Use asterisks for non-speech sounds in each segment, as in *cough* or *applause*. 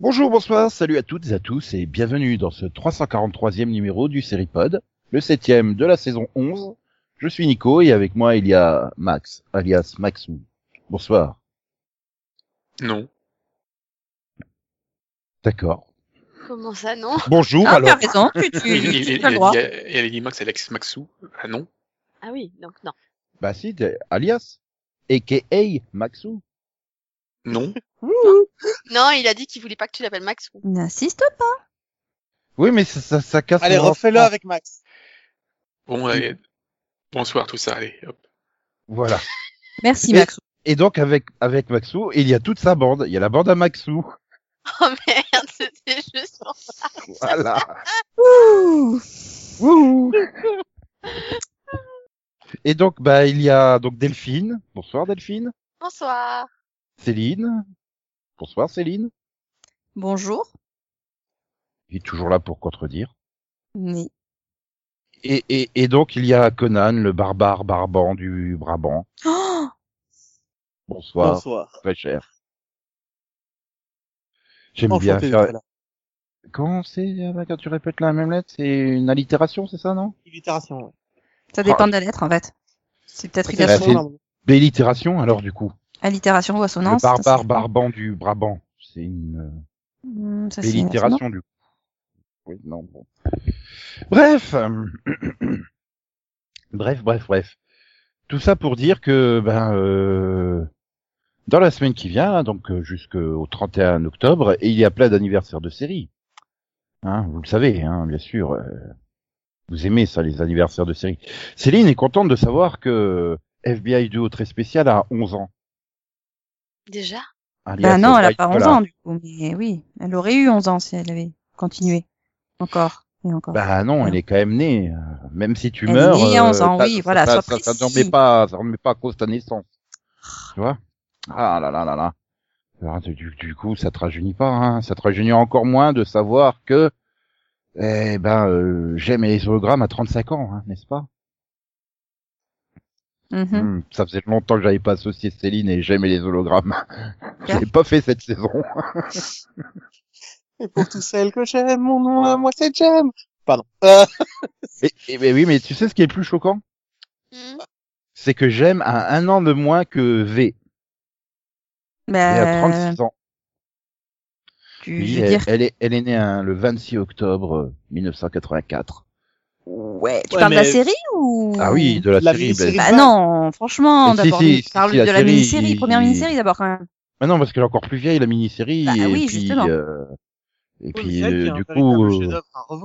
Bonjour, bonsoir, salut à toutes et à tous et bienvenue dans ce 343e numéro du Seripod, le septième de la saison 11. Je suis Nico et avec moi il y a Max, alias Maxou. Bonsoir. Non. D'accord. Comment ça, non? Bonjour Ah, alors. raison, tu, tu, Il, tu, il, as le droit. elle dit Max Alex Maxou. Ah non. Ah oui, donc non. Bah si, t'es- alias, aka Maxou. Non. Non, il a dit qu'il voulait pas que tu l'appelles Max. N'insiste pas. Oui, mais ça, ça, ça casse Allez, refais-le avec Max. Bon, allez. Bonsoir tout ça, allez, hop. Voilà. *laughs* Merci, Mais- Max. Et donc avec avec Maxou, il y a toute sa bande. Il y a la bande à Maxou. *laughs* Oh merde, c'était juste pour ça. Voilà. *laughs* Ouh. Wouhou. Et donc bah il y a donc Delphine. Bonsoir Delphine. Bonsoir. Céline. Bonsoir Céline. Bonjour. Il est toujours là pour contredire. Oui. Et, et, et donc il y a Conan, le barbare barbant du Brabant. Oh Bonsoir, Bonsoir. très cher. J'aime bien faire. Comment c'est quand tu répètes la même lettre C'est une allitération, c'est ça, non? Illitération, ouais. ça dépend de la lettre, en fait. C'est peut-être Bah, c'est- normalement. Délitération alors du coup. allitération ou assonance. le barbare barbant du Brabant. C'est une ça, c'est une délitération du coup. Oui, non, bon. Bref. euh, *clears throat* bref, bref, bref. Tout ça pour dire que ben euh, dans la semaine qui vient, donc euh, jusqu'au 31 octobre, et il y a plein d'anniversaires de séries. Hein, vous le savez, hein, bien sûr. euh, vous aimez ça, les anniversaires de séries. Céline est contente de savoir que FBI Duo très spécial a 11 ans. Déjà? Alias Bah non, elle a pas 11 Collar. ans, du coup. Mais oui, elle aurait eu 11 ans si elle avait continué. Encore. Et encore. Bah non, elle est quand même née. euh, Même si tu Elle est meurs, née à 11 ans, oui, voilà, ça, ça, ça remet pas, ça remet pas à cause de ta naissance. Tu vois? Ah là là là là. Alors, du, du coup, ça te rajeunit pas, hein. Ça te rajeunit encore moins de savoir que, eh ben, euh, j'aime les hologrammes à 35 ans, hein, n'est-ce pas? Mhm. Hmm, Ça faisait longtemps que j'avais pas associé Céline et j'aimais les hologrammes. Je l'ai *laughs* pas fait cette saison. *laughs* Et pour tous celles que j'aime, mon nom à moi c'est Jem. Pardon. *laughs* Euh, Et, et- mais oui, mais tu sais ce qui est le plus choquant? Hmm? C'est que j'aime à un an de moins que V. Elle a Bah, 36 ans. tu, Oui, je veux elle, dire, elle est, elle est née hein, le 26 octobre euh, 1984. ouais, tu Ouais, parles de la mais- série ou Ah oui, de la, La série. ben- Bah non, franchement, Mais si, d'abord, si, tu si, la de la série, mini-série, première mini-série d'abord quand même. Ah non, parce qu'elle est encore plus vieille, la mini-série. Bah et oui, puis, justement. euh, et oui, puis, euh, du coup, euh.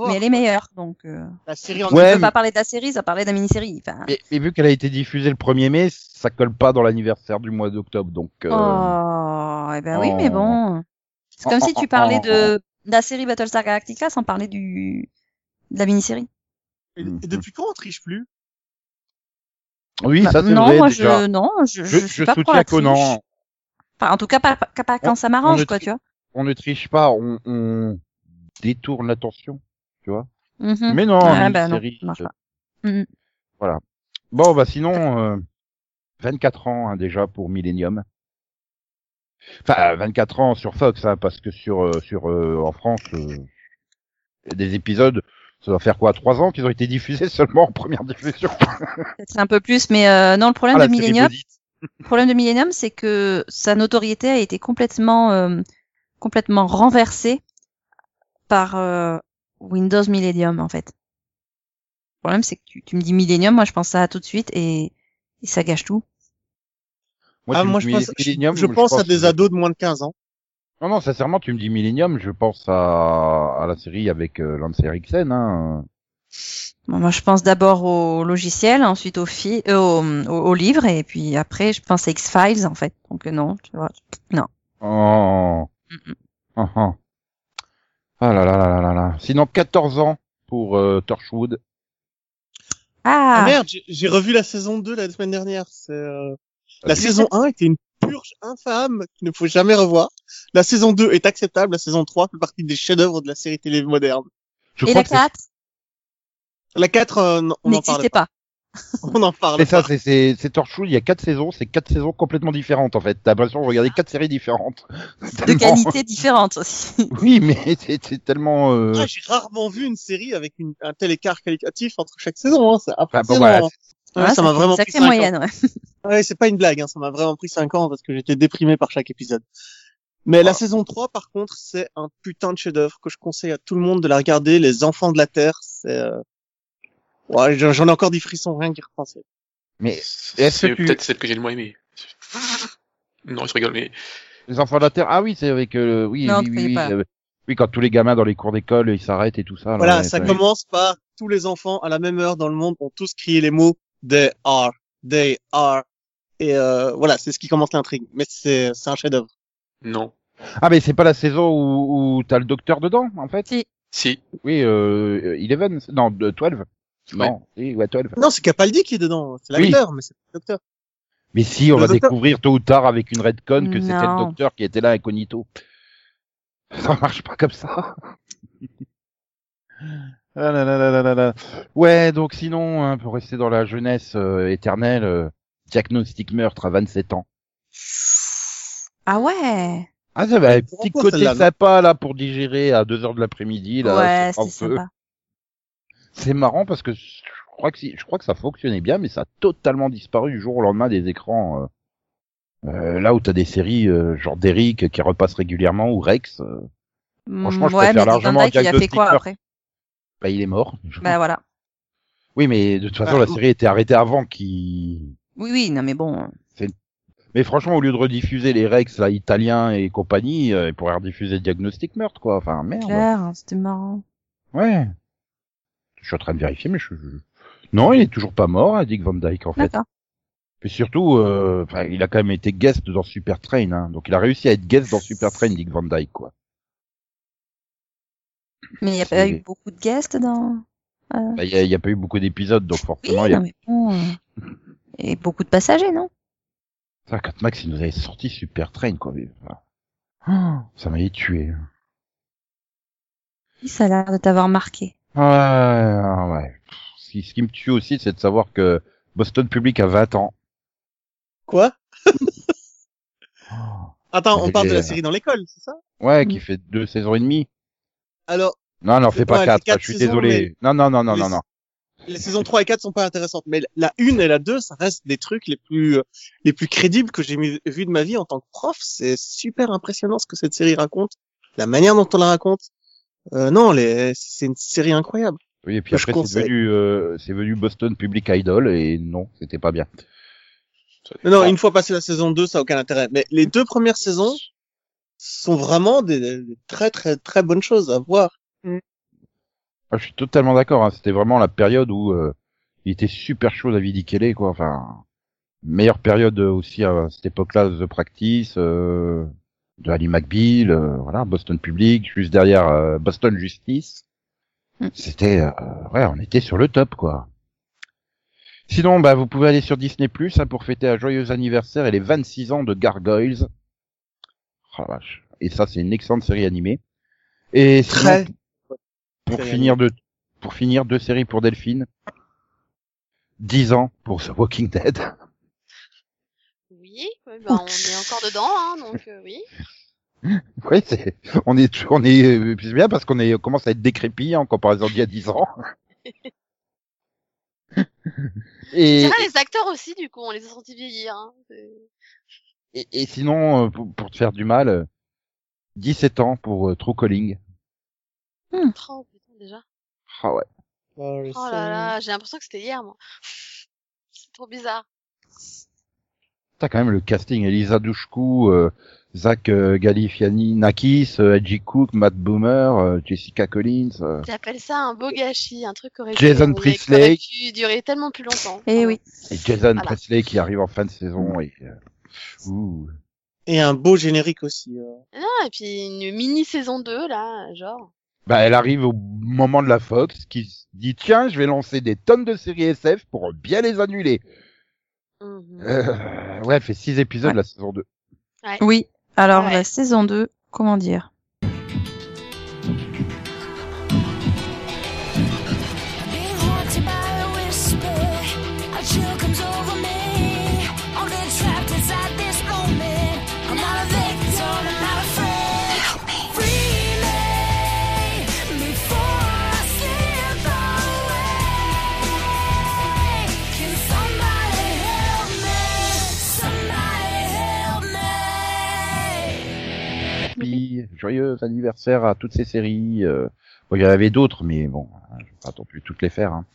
Mais elle est meilleure, donc. Euh... La série en Ouais, on peut mais- pas parler de la série, ça parlait de la mini-série. Enfin... mais, mais vu qu'elle a été diffusée le 1er mai, ça colle pas dans l'anniversaire du mois d'octobre, donc. euh, Oh, eh ben oui, mais bon. C'est comme Oh, si tu parlais oh, de, de la série Battlestar Galactica sans parler du de la mini-série. Et, et depuis quand on triche plus? Oui, Bah, ça c'est non, vrai moi déjà. je non, je, Je, je, suis je pas soutiens. Conan. Enfin, en tout cas pas, pas, pas quand On- ça m'arrange quoi, tu vois. On ne triche pas, on, on détourne l'attention, tu vois. Mhm. Mais non, Ah, bah non, marche euh. Mhm. Bon, bah sinon, euh, 24 ans hein, déjà pour Millennium. Enfin, 24 ans sur Fox, hein, parce que sur euh, sur euh, en France, euh, des épisodes, ça doit faire quoi, trois ans qu'ils ont été diffusés *laughs* seulement en première diffusion? Peut-être un peu plus, mais euh, non, le problème Ah, de série Millennium, le problème de Millennium, c'est que sa notoriété a été complètement euh, complètement renversée par euh, Windows Millennium en fait. Le problème, c'est que tu, tu me dis Millennium, moi je pense ça tout de suite et, et ça gâche tout. Moi, Ah, moi je pense, je, Millennium, je pense à des ados de moins de 15 ans. Non, non, sincèrement, tu me dis Millennium, je pense à, à la série avec euh, Lance Eriksen. Hein. Bon, moi, je pense d'abord au logiciel, ensuite au, fi euh, au, au, au livre, et puis après, je pense à X-Files, en fait. Donc, euh, non, tu vois. Non. Oh. Oh, oh. Ah là là là là là là. Sinon, 14 ans pour euh, Torchwood. Ah Ah, merde, j'ai- j'ai revu la saison 2 la semaine dernière. C'est, euh, La Ah, saison 1 était une purge infâme qu'il ne faut jamais revoir. La saison 2 est acceptable. La saison 3 fait partie des chefs-d'œuvre de la série télé moderne. Je et crois la que c'est- 4 La 4, euh, on en parle n'existait pas. *laughs* On en parle c'est ça, c'est c'est c'est Torchwood. Il y a quatre saisons, c'est quatre saisons complètement différentes en fait. T'as l'impression de regarder quatre séries différentes. *laughs* De qualité différente aussi. *laughs* Oui, mais c'est c'est tellement. euh, Ah, j'ai rarement vu une série avec une, un tel écart qualitatif entre chaque saison. Hein. C'est Enfin, bon. Ouais, Ouais, ça m'a vraiment pris 5 moyenne, ouais. ans. Ouais, c'est pas une blague. Hein. Ça m'a vraiment pris 5 ans parce que j'étais déprimé par chaque épisode. Mais la Ah. saison 3, par contre, c'est un putain de chef-d'œuvre que je conseille à tout le monde de la regarder. Les Enfants de la Terre, c'est... Euh... Ouais, J'en ai encore des frissons rien qu'y repenser. Mais est-ce peut-être celle que j'ai le moins aimée. *laughs* non, je rigole, mais les enfants de la Terre. Ah oui, c'est avec euh, oui, oui, euh, oui, quand tous les gamins dans les cours d'école, ils s'arrêtent et tout ça. Voilà, ça commence par tous les enfants à la même heure dans le monde ont tous crié les mots they are, they are, et euh, voilà, c'est ce qui commence l'intrigue. Mais c'est c'est un chef-d'œuvre. Non. Ah mais c'est pas la saison où, où t'as le docteur dedans en fait? Si. Si. Oui, euh, Eleven, non, 12. Ouais. Non, oui, non c'est Capaldi qui est dedans. C'est l'acteur, oui. mais c'est le docteur. Mais si, on va découvrir tôt ou tard avec une redcon que c'était le docteur qui était là incognito. *laughs* Ça marche pas comme ça. ah là là là là là. ouais, donc sinon, hein, pour rester dans la jeunesse euh, éternelle, euh, diagnostic meurtre à 27 ans. Ah ouais. Ah ça va, un petit côté sympa là pour digérer à 2 heures de l'après-midi là. Ouais, c'est sympa. C'est marrant parce que je crois que si, je crois que ça fonctionnait bien, mais ça a totalement disparu du jour au lendemain des écrans. euh, euh, là où t'as des séries euh, genre d'Eric qui repassent régulièrement ou Rex, euh, Franchement, je ouais, préfère largement il a fait quoi après bah il est mort. Bah voilà. Oui, mais de toute façon Ah, la série était arrêtée avant qu'il. Oui, oui, non mais bon. Mais franchement, au lieu de rediffuser les Rex là italiens et compagnie, euh, ils pourraient rediffuser Diagnostic Meurtre quoi. Enfin merde. Claire, hein, c'était marrant. Ouais. Je suis en train de vérifier, mais je. Non, il est toujours pas mort, hein, Dick Van Dyke en fait. Et surtout, euh, il a quand même été guest dans Super Train, hein. donc il a réussi à être guest dans Super Train, Dick Van Dyke, quoi. Mais il n'y a pas eu beaucoup de guests dans. euh, Bah, Il y, a, pas eu beaucoup d'épisodes, donc forcément, il y a... non mais bon. euh, Et beaucoup de passagers, non? Ça, quand Max il nous avait sorti Super Train, quoi. mais, oh, ça m'avait tué. Oui, Ça a l'air de t'avoir marqué. Ouais, ouais. Ce qui, me tue aussi, c'est de savoir que Boston Public a 20 ans. Quoi? Oh. Attends, on parle de la série dans l'école, c'est ça? Ouais, Mm. qui fait deux saisons et demie. Alors, Non, non, fais pas Ouais, quatre, je suis désolé. Non, non, non, non, non, non. les saisons 3 et 4 sont pas intéressantes, mais la 1 et la 2, ça reste des trucs les plus euh, les plus crédibles que j'ai vu de ma vie en tant que prof. C'est super impressionnant ce que cette série raconte, la manière dont on la raconte. Euh, non, les... c'est une série incroyable. Oui, et puis après, c'est devenu, euh, c'est venu Boston Public Idol, et non, c'était pas bien. Non, non, une fois passé la saison 2, ça a aucun intérêt. Mais les deux premières saisons sont vraiment des, des très très très bonnes choses à voir. Ah, je suis totalement d'accord. Hein. C'était vraiment la période où euh, il était super chaud David Ikele, quoi. Enfin, meilleure période aussi à cette époque-là de The Practice, euh, de Ali McBeal, euh, voilà, Boston Public, juste derrière euh, Boston Justice. Mm. C'était, euh, ouais, on était sur le top, quoi. Sinon, bah, vous pouvez aller sur Disney Plus hein, pour fêter un joyeux anniversaire et les 26 ans de Gargoyles. Oh vache. Et ça, c'est une excellente série animée. Et sinon, Très pour finir de pour finir deux séries pour Delphine. 10 ans pour The Walking Dead. *laughs* Oui, bah, on est encore dedans, hein, donc euh, oui. *laughs* Oui, c'est on est on est euh, c'est bien parce qu'on est on commence à être décrépit en comparaison d'il y a 10 ans. *laughs* et, C'est vrai, les acteurs aussi, du coup, on les a sentis vieillir. Hein. et, et sinon euh, pour, pour te faire du mal euh, 17 ans pour euh, True Calling. Oh, putain, déjà. Ah ouais. Oh là là, j'ai l'impression que c'était hier, moi. *laughs* C'est trop bizarre. T'as quand même le casting Elisa Dushku, euh, Zach euh, Galifianakis, euh, Edgy Cook, Matt Boomer, euh, Jessica Collins. euh, J'appelle ça un beau gâchis, un truc qui aurait, Jason pu, Priestley. qui durer tellement plus longtemps. Eh oui. Et Jason Voilà. Presley qui arrive en fin de saison. Et, euh, ouh. Et un beau générique aussi. euh. Non, et puis une mini saison 2, là, genre. Bah, elle arrive au moment de la Fox qui dit tiens, je vais lancer des tonnes de séries SF pour bien les annuler. Mhm. Euh, ouais, elle fait six épisodes Ouais. la saison 2. Oui. Alors Ouais. la saison 2, comment dire? Joyeux anniversaire à toutes ces séries. euh, Bon, il y en avait d'autres, mais bon, hein, je vais pas non plus toutes les faire. Hein.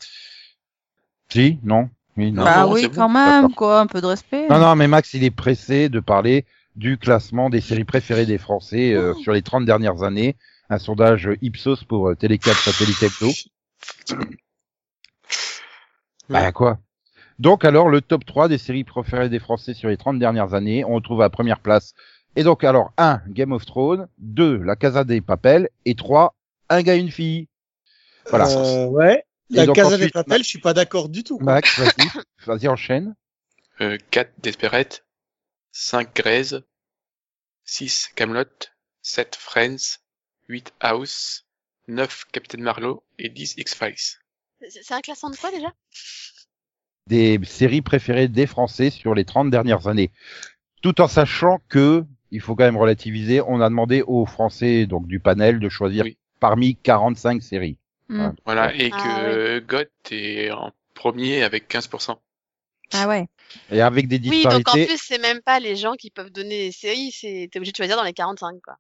Si, non, oui, non. Bah non, oui, quand même, quoi, un peu de respect. Non, non, mais Max, il est pressé de parler du classement des séries préférées des Français euh, sur les 30 dernières années. Un sondage Ipsos pour euh, Télécap Satellite Hebdo. *coughs* Bah quoi? Donc alors, le top 3 des séries préférées des Français sur les 30 dernières années, on retrouve à première place. Et donc alors, 1, Game of Thrones, 2, La Casa des Papel, et 3, Un gars, une fille. Voilà. Euh, ouais. Et La donc Casa ensuite, des Papel, je suis pas d'accord du tout. quoi. Max, vas-y, *laughs* vas-y, enchaîne. Euh, 4 Desperate, 5 Grey's, 6 Camelot, 7 Friends, 8 House, 9 Captain Marlowe et 10 X-Files. C'est c'est un classement de quoi déjà? Des séries préférées des Français sur les 30 dernières années. Tout en sachant que, il faut quand même relativiser, on a demandé aux Français donc du panel de choisir Oui. parmi 45 séries. Hmm. Voilà, et Ah, que GOT est en premier avec 15%. Ah ouais. Et avec des Oui, donc en disparités, plus, c'est même pas les gens qui peuvent donner les séries, c'est t'es obligé de choisir dans les 45, quoi.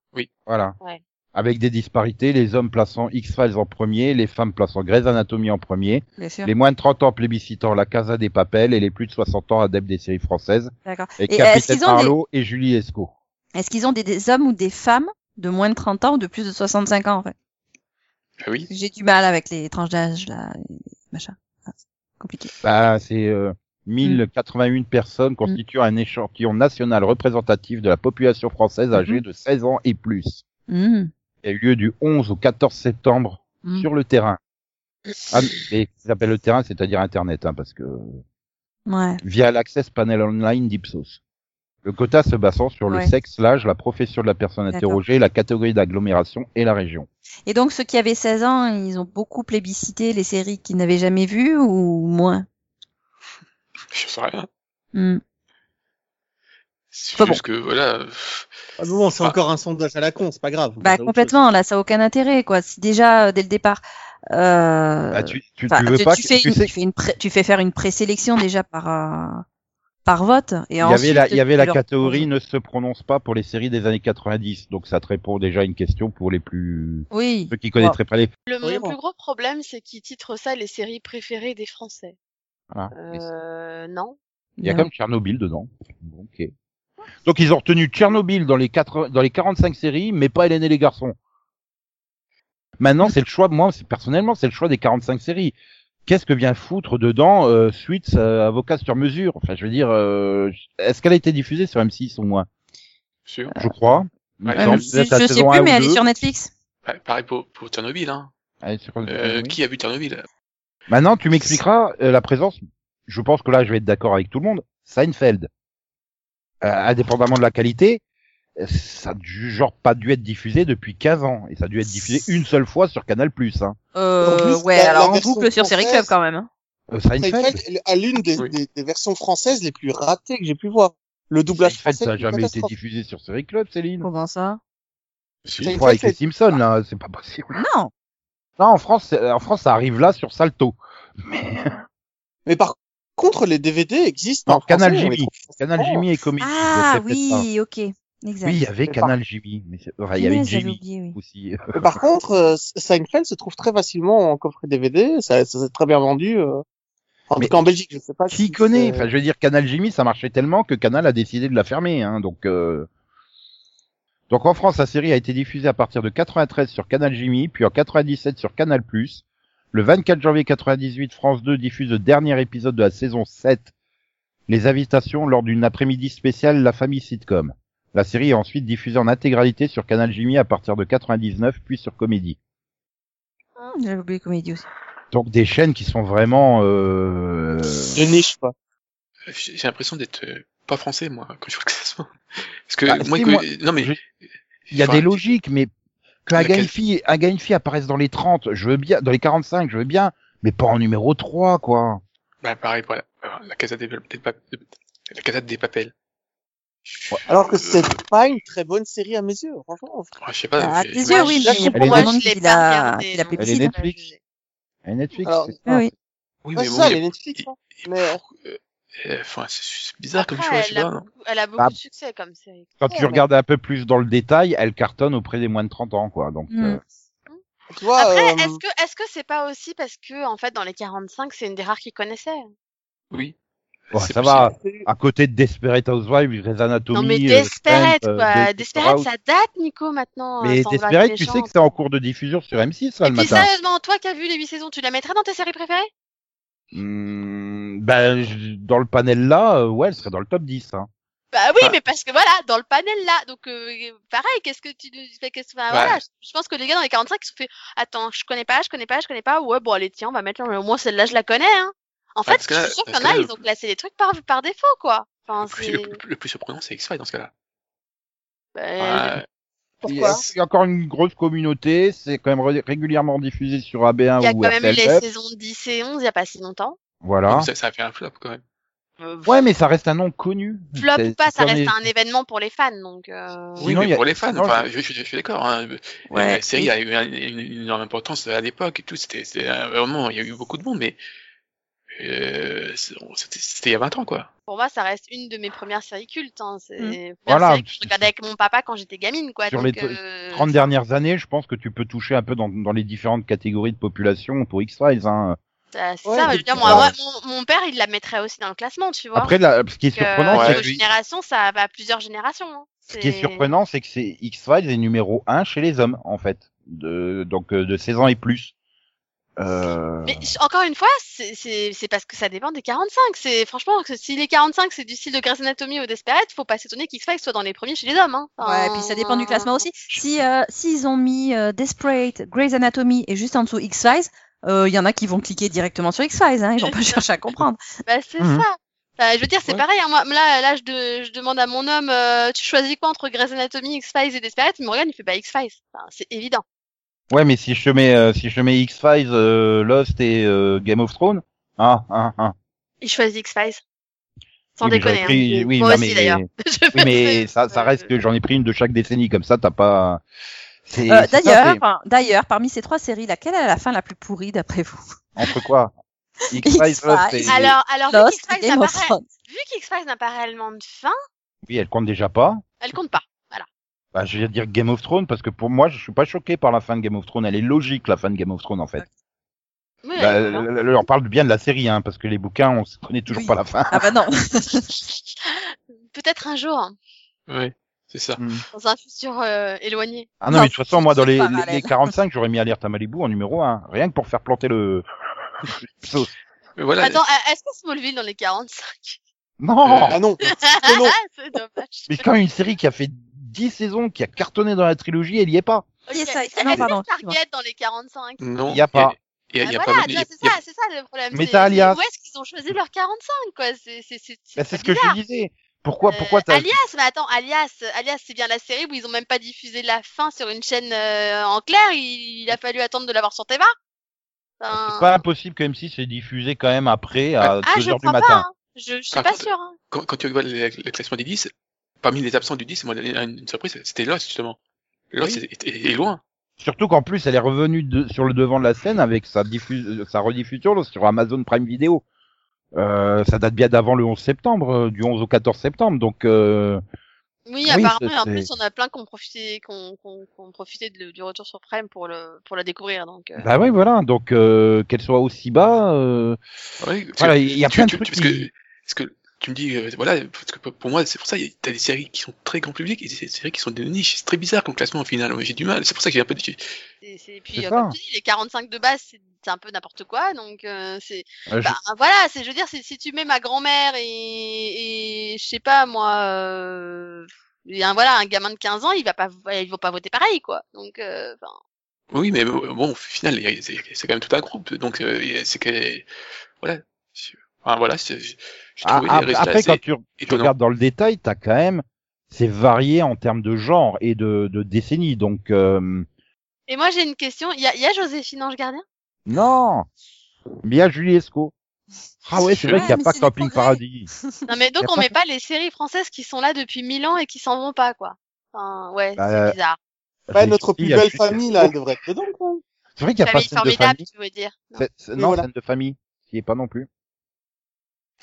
voilà. Ouais. Avec des disparités, les hommes plaçant X-Files en premier, les femmes plaçant Grey's Anatomy en premier, Bien sûr. les moins de 30 ans plébiscitant La Casa des Papel et les plus de 60 ans adeptes des séries françaises, D'accord. et, Et est-ce Capitaine des- Marlowe et Julie Esco. Est-ce qu'ils ont des, des hommes ou des femmes de moins de 30 ans ou de plus de 65 ans en fait? Ah oui, J'ai du mal avec les tranches d'âge là, et machin. C'est compliqué. Bah, c'est euh, 1081 personnes constituant un échantillon national représentatif de la population française âgée de 16 ans et plus. Hmm. Il a eu lieu du 11 au 14 septembre Hmm. sur le terrain. Ah, et ça s'appelle le terrain, c'est-à-dire Internet, hein, parce que Ouais. via l'Access Panel Online d'Ipsos. Le quota se basant sur le sexe, l'âge, la profession de la personne interrogée, la catégorie d'agglomération et la région. Et donc ceux qui avaient 16 ans, ils ont beaucoup plébiscité les séries qu'ils n'avaient jamais vues ou moins? Je sais rien. Hmm. C'est Pas juste que, voilà, Ah, bon, c'est Ah. encore un sondage à la con, c'est pas grave. On Bah complètement, là ça a aucun intérêt quoi. Si déjà euh, dès le départ euh, Bah, tu, tu, veux tu, pas tu que- fais tu une, sais tu fais une pré- tu fais faire une présélection déjà par euh, par vote et Il y avait la, il y avait la catégorie ne se prononce pas pour les séries des années 90, donc ça te répond déjà à une question pour les plus Oui. ceux qui très pas les. Le, Oui, mon bon. plus gros problème, c'est qu'ils titrent ça les séries préférées des Français. Voilà. Euh, non. Il y a Non. même Tchernobyl dedans. Ok. Donc ils ont retenu Tchernobyl dans les quatre, dans les 45 séries, mais pas Hélène et les garçons. Maintenant, c'est le choix. Moi, personnellement, c'est le choix des 45 séries. Qu'est-ce que vient foutre dedans euh, Suits, euh, avocat sur mesure? Enfin, je veux dire, euh, est-ce qu'elle a été diffusée sur M6 au moins? Sûr. Je crois. Ouais, Euh, je, je sais plus, 1 mais elle est 2. sur Netflix. Bah, pareil pour, pour Tchernobyl, hein. Sur- Euh. Qui a vu Tchernobyl? Maintenant, tu m'expliqueras euh, la présence. Je pense que là, je vais être d'accord avec tout le monde. Seinfeld, euh, indépendamment de la qualité, euh, ça a du genre pas dû être diffusé depuis 15 ans et ça a dû être diffusé une seule fois sur Canal+. Hein. Euh, plus, ouais, la- la alors en boucle sur Série Club quand même. hein. Euh, Seinfeld, a l'une des, Oui. des, des versions françaises les plus ratées que j'ai pu voir. Le doublage Seinfeld, français. ça a est une jamais été diffusé sur Série Club, Céline. Comment ça? Si. Une fois avec les c'est- Simpsons, là, c'est pas possible. Non. Non, en France, c'est- en France, ça arrive là sur Salto. Mais *laughs* par contre, les DVD existent. Non, en Canal Jimmy. Canal. Jimmy et Comédie. Ah oui, ok, exact. Oui, il y avait Mais Canal Jimmy, mais enfin, il y avait Jimmy oublié, oui. aussi. Par contre, euh, Seinfeld se trouve très facilement en coffret DVD. Ça, ça s'est très bien vendu. euh. En Mais tout cas, en Belgique, je sais pas. Qui si connaît Enfin, je veux dire, Canal Jimmy, ça marchait tellement que Canal a décidé de la fermer. Hein, donc, euh... donc en France, la série a été diffusée à partir de 93 sur Canal Jimmy, puis en 97 sur Canal+. Le 24 janvier 98, France 2 diffuse le dernier épisode de la saison 7, Les Invitations, lors d'une après-midi spéciale La Famille Sitcom. La série est ensuite diffusée en intégralité sur Canal Jimmy à partir de 99, puis sur Comédie. Ah, J'avais oublié Comédie aussi. Donc des chaînes qui sont vraiment euh... De niche, quoi. J'ai l'impression d'être euh, pas français, moi, quand je vois le classement. Parce que Bah, moi, que- moi, non mais je- il y a Enfin, des logiques, mais que Agenfi, Agenfi apparaisse dans les 30, je veux bien, dans les 45, je veux bien, mais pas en numéro 3, quoi. Bah, pareil. Alors, La Casa des, des, la Casa des Papels. Ouais. Alors que c'est pas une très bonne série à mes yeux, franchement. Ah, je sais pas. Ah, j'ai- tes yeux, oui, mais je comprends, pas elle est je l'ai qui pas l'a regardé, Elle est plébiscite. Netflix. Et Netflix, Alors, c'est Ah ça. oui. Oui, Ouais, mais c'est bon, ça, a- les Netflix, hein. Mais euh, euh, enfin, c'est bizarre comme choix, je sais elle, pas. beaucoup, elle a beaucoup Bah, de succès comme série. Quand Ouais, tu regardes un peu plus dans le détail, elle cartonne auprès des moins de 30 ans, quoi. Donc, Mm. euh, tu vois, Après, euh, est-ce que est-ce que c'est pas aussi parce que en fait dans les 45 c'est une des rares qui connaissait? Oui. Bon, C'est ça possible. va. À côté de Desperate Housewives, Grey's Anatomy, Non mais euh, Desperate euh, quoi, Desperate ça date Nico maintenant. euh, Mais vouloir Desperate, tu sais que c'est en cours de diffusion sur M6, ça, Et le puis matin. sérieusement, toi qui as vu les 8 saisons, tu la mettrais dans tes séries préférées? Hmm, ben, dans le panel là, euh, ouais, elle serait dans le top 10. Hein. Bah oui, Ah. mais parce que voilà, dans le panel là, donc euh, pareil, qu'est-ce que tu nous fais qu'est-ce enfin, Ouais. voilà, je je pense que les gars dans les 45 ils se sont fait attends, je connais pas, je connais pas, je connais pas. Ouais, bon allez, tiens, on va mettre là, au moins celle-là je la connais hein. En fait, que je suis sûre qu'il y en a, ils ont classé les trucs par par défaut quoi. Enfin, Le plus, c'est le, plus- le plus surprenant, c'est X-Files dans ce cas-là. bah, Ouais. Pourquoi? a encore une grosse communauté, c'est quand même ré- régulièrement diffusé sur AB1 il y a ou quand même eu les saisons 10 et 11 il y a pas si longtemps. Voilà. Ça, ça a fait un flop quand même. Euh, Ouais, mais ça reste un nom connu. Flop C'est- ou pas, c'est ça reste les- un événement pour les fans donc euh... Oui, Sinon, mais a- pour les fans, enfin, je- je, je- je suis d'accord. Hein. Ouais. La série a eu un- une, une énorme importance à l'époque et tout. C'était c'était, vraiment, il y a eu beaucoup de monde, mais euh, c'était il y a 20 ans, quoi. Pour moi, ça reste une de mes premières séries cultes. Hein. C'est Mm. Voilà. série que je regardais avec mon papa quand j'étais gamine, quoi. Sur Donc, les euh, 30 dernières années, je pense que tu peux toucher un peu dans, dans les différentes catégories de population pour X-Files. Hein. ça- c'est Ouais, ça. Je veux dire, moi, mon, mon père, il la mettrait aussi dans le classement, tu vois. Après, ce qui est Donc, euh, surprenant, c'est que- génération, ça va à plusieurs générations. hein. ce qui est surprenant, c'est que c'est X-Files est numéro 1 chez les hommes, en fait. De, donc, euh, de 16 ans et plus. Euh... Mais encore une fois, c'est- parce que ça dépend des 45. C'est franchement, que si les 45 c'est du style de Grey's Anatomy ou Desperate, faut pas s'étonner qu'X-Files soit dans les premiers chez les hommes. Hein. Ouais, puis ça dépend du classement aussi. Si euh, s'ils ont mis euh, Desperate, Grey's Anatomy et juste en dessous X-Files, il y en a qui vont cliquer directement sur X-Files, hein, ils vont *laughs* pas chercher à comprendre. Bah c'est Mhm. ça. Je veux dire, c'est Ouais. pareil. Hein. Moi, là, là, je, de- je demande à mon homme, euh, tu choisis quoi entre Grey's Anatomy, X-Files et Desperate? Il me regarde, il fait bah X-Files. Enfin, c'est évident. Ouais, mais si je te mets, euh, si je te mets X-Files, euh, Lost et euh, Game of Thrones, ah, ah, ah. Il choisit X-Files. Sans Oui, déconner. pris- hein. oui, Moi non, aussi mais- d'ailleurs. *laughs* Oui, mais ça, ça reste que j'en ai pris une de chaque décennie, comme ça, t'as pas. Euh, d'ailleurs, d'ailleurs, parmi ces trois séries, laquelle est la fin la plus pourrie d'après vous? Entre quoi? *laughs* X-Files. Lost et- Alors, alors vu Lost, vu qu'X-Files n'a pas réellement de fin, Oui, elle compte déjà pas. elle compte pas. Bah, je vais dire Game of Thrones parce que pour moi, je suis pas choqué par la fin de Game of Thrones. Elle est logique, la fin de Game of Thrones, en fait. Oui, Bah, on parle bien de la série, hein, parce que les bouquins, on se connaît toujours Oui. pas la fin. Ah bah non. *laughs* Peut-être un jour, Ouais, c'est ça. dans un futur euh, éloigné. Ah non, Non, mais de toute façon, moi, dans les, les, parallèle. les 45, j'aurais mis Alerte à Malibu en numéro 1. Rien que pour faire planter le... *laughs* Mais voilà. Attends, euh, est-ce que Smallville dans les 45 non! Ah non, c'est *laughs* non. C'est dommage. Mais quand même une série qui a fait 10 saisons, qui a cartonné dans la trilogie, elle y est pas. Ok. Yes, I- non, pardon, Target dans les 45 non. Il y a pas. Il y a, il y a Ah, pas voilà, c'est ça, c'est ça le problème. Mais c'est- t'as c'est Alias. Où est-ce qu'ils ont choisi leur 45 quoi C'est c'est c'est Bah, c'est ce que je te disais. Pourquoi, Euh, pourquoi t'as... Alias, mais attends, Alias, Alias, c'est bien la série où ils ont même pas diffusé la fin sur une chaîne euh, en clair. Il, il a fallu attendre de l'avoir sur Teva. Enfin, C'est pas impossible que M6 ait diffusé quand même après, à ah, 2 je heures du matin. pas. Hein. Je, je suis Par pas contre, sûre. Hein. quand, quand tu vois le, le classement des 10, parmi les absents du 10, moi, une surprise, c'était Lost, justement. Lost Oui. est, est- est loin. Surtout qu'en plus, elle est revenue de- sur le devant de la scène avec sa, diffus- euh, sa rediffusion là, sur Amazon Prime Video. Euh, ça date bien d'avant le 11 septembre, euh, du 11 au 14 septembre, donc euh, Oui, Oui, apparemment, et en plus, on a plein qui ont profité, profité de- du retour sur Prime pour le, pour la découvrir. Donc, euh, bah oui, voilà, donc euh, qu'elle soit aussi bas, euh, parce voilà, il y a tu- plein de tu- trucs. parce que, qui- parce que tu me dis, euh, voilà, parce que pour moi, c'est pour ça, il y a- t'as des séries qui sont très grand public et des séries qui sont de niche. C'est très bizarre comme classement au final. J'ai du mal. C'est pour ça que j'ai un peu de... c'est, c'est- puis, euh, comme tu dis, les 45 de base, c'est, c'est un peu n'importe quoi. Donc, euh, c'est, euh, je- bah, voilà, c'est, je veux dire, si, si tu mets ma grand-mère et, et je sais pas, moi, euh, et un, voilà, un gamin de 15 ans, il va pas, ils vont pas voter pareil, quoi. Donc, euh, enfin, Oui, mais bon, au final, c'est quand même tout un groupe, donc euh, c'est que voilà. Enfin, voilà, c'est- je Ah, après, quand tu, regardes dans le détail, t'as quand même, c'est varié en termes de genre et de, de décennies. Donc, euh, Et moi, j'ai une question. Il y a, y a Joséphine Ange Gardien? Non. Mais il y a Julie Esco. *laughs* Ah ouais, c'est Ouais, vrai qu'il n'y a pas Camping. Paradis. *laughs* Non, mais donc, on pas- met pas les séries françaises qui sont là depuis mille ans et qui s'en vont pas, quoi. Enfin, ouais, Bah, c'est bizarre. Ouais, notre plus belle famille, là, elle devrait être dedans, même. C'est vrai qu'il n'y a pas scène de formidable, famille. tu veux dire. Non. C'est- c'est- Oui, non, voilà. scène de famille. Qui est pas non plus.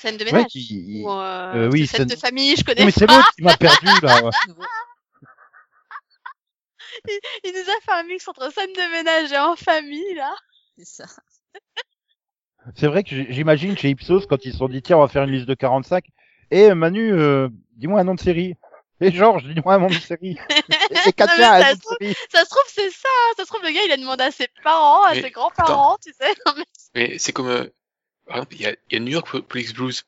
Scène de C'est vrai ménage. qu'il- il- Ou, euh, euh, oui, scène scène- de famille, je Non, connais mais c'est l'autre qui m'a perdu, là. *laughs* Il nous a fait un mix entre scène de ménage et en famille, là. C'est ça. C'est vrai que j'imagine chez Ipsos, quand ils se sont dit, tiens, on va faire une liste de 45. Et Manu, euh, dis-moi un nom de série. Et Georges, dis-moi un nom de série. *laughs* Et Katia, mais un ça nom de se trouve- série. Ça se trouve, c'est ça. Ça se trouve, le gars, il a demandé à ses parents, à Mais, ses grands-parents, tu sais. *laughs* Non, mais- Mais c'est comme, euh, par exemple, il y a, il y a New York Police Blues.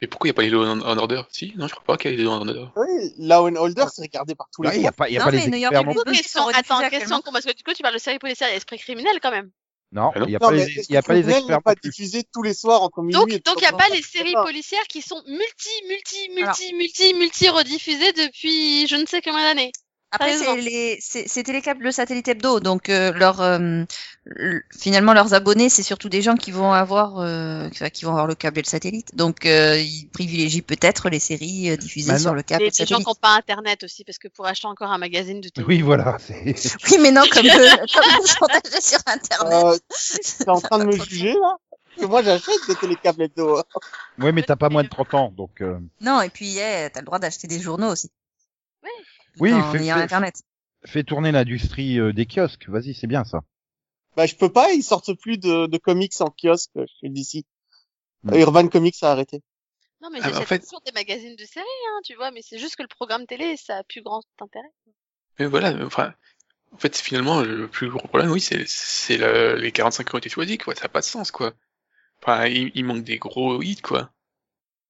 Mais pourquoi il n'y a pas les Law and Order? Si Non, je crois pas qu'il y a les Law and Order. Oui, Law and Holder, c'est regardé par tous les Il n'y a pas, il y a Non, pas mais les New York experts non. Blues, question, attends, question, parce que du coup, tu parles de série policière et esprit criminel, quand même. Non, Ah il n'y a Non, pas mais les, il y a pas les experts pas diffusé tous les soirs entre minuit Donc, et donc, il n'y a pas les séries pas. policières qui sont multi, multi, multi, multi, multi rediffusées depuis je ne sais combien d'années. Après, c'est Sérieusement. les, c'est c'est Télécable, le satellite hebdo, donc euh, leur, euh, finalement leurs abonnés, c'est surtout des gens qui vont avoir, euh, qui vont avoir le câble et le satellite. Donc, euh, ils privilégient peut-être les séries euh, diffusées Maintenant- sur le câble et Les, le les gens qui n'ont pas internet aussi, parce que pour acheter encore un magazine de télé. Oui, voilà. *laughs* Oui, mais non, comme eux, comme sur Internet. Euh, T'es en train de me juger, là? Parce que moi, j'achète des télécâbles hebdo. hein. Ouais, mais t'as pas moins de 30 ans, donc. euh, Non, et puis, eh, t'as le droit d'acheter des journaux aussi. Oui. Oui, en fait- ayant fait- Internet. Fais tourner l'industrie euh, des kiosques. Vas-y, c'est bien ça. Bah, je peux pas, ils sortent plus de, de comics en kiosque chez DC. Hmm. Euh, Urban Comics a arrêté. Non, mais Ah, mais en j'achète fait- toujours des magazines de séries, hein, tu vois, mais c'est juste que le programme télé, ça a plus grand intérêt. Mais voilà, enfin, en fait, finalement, le plus gros problème, oui, c'est, c'est le- les 45 qui ont été choisis, quoi. Ça n'a pas de sens, quoi. Enfin, il, il manque des gros hits, quoi.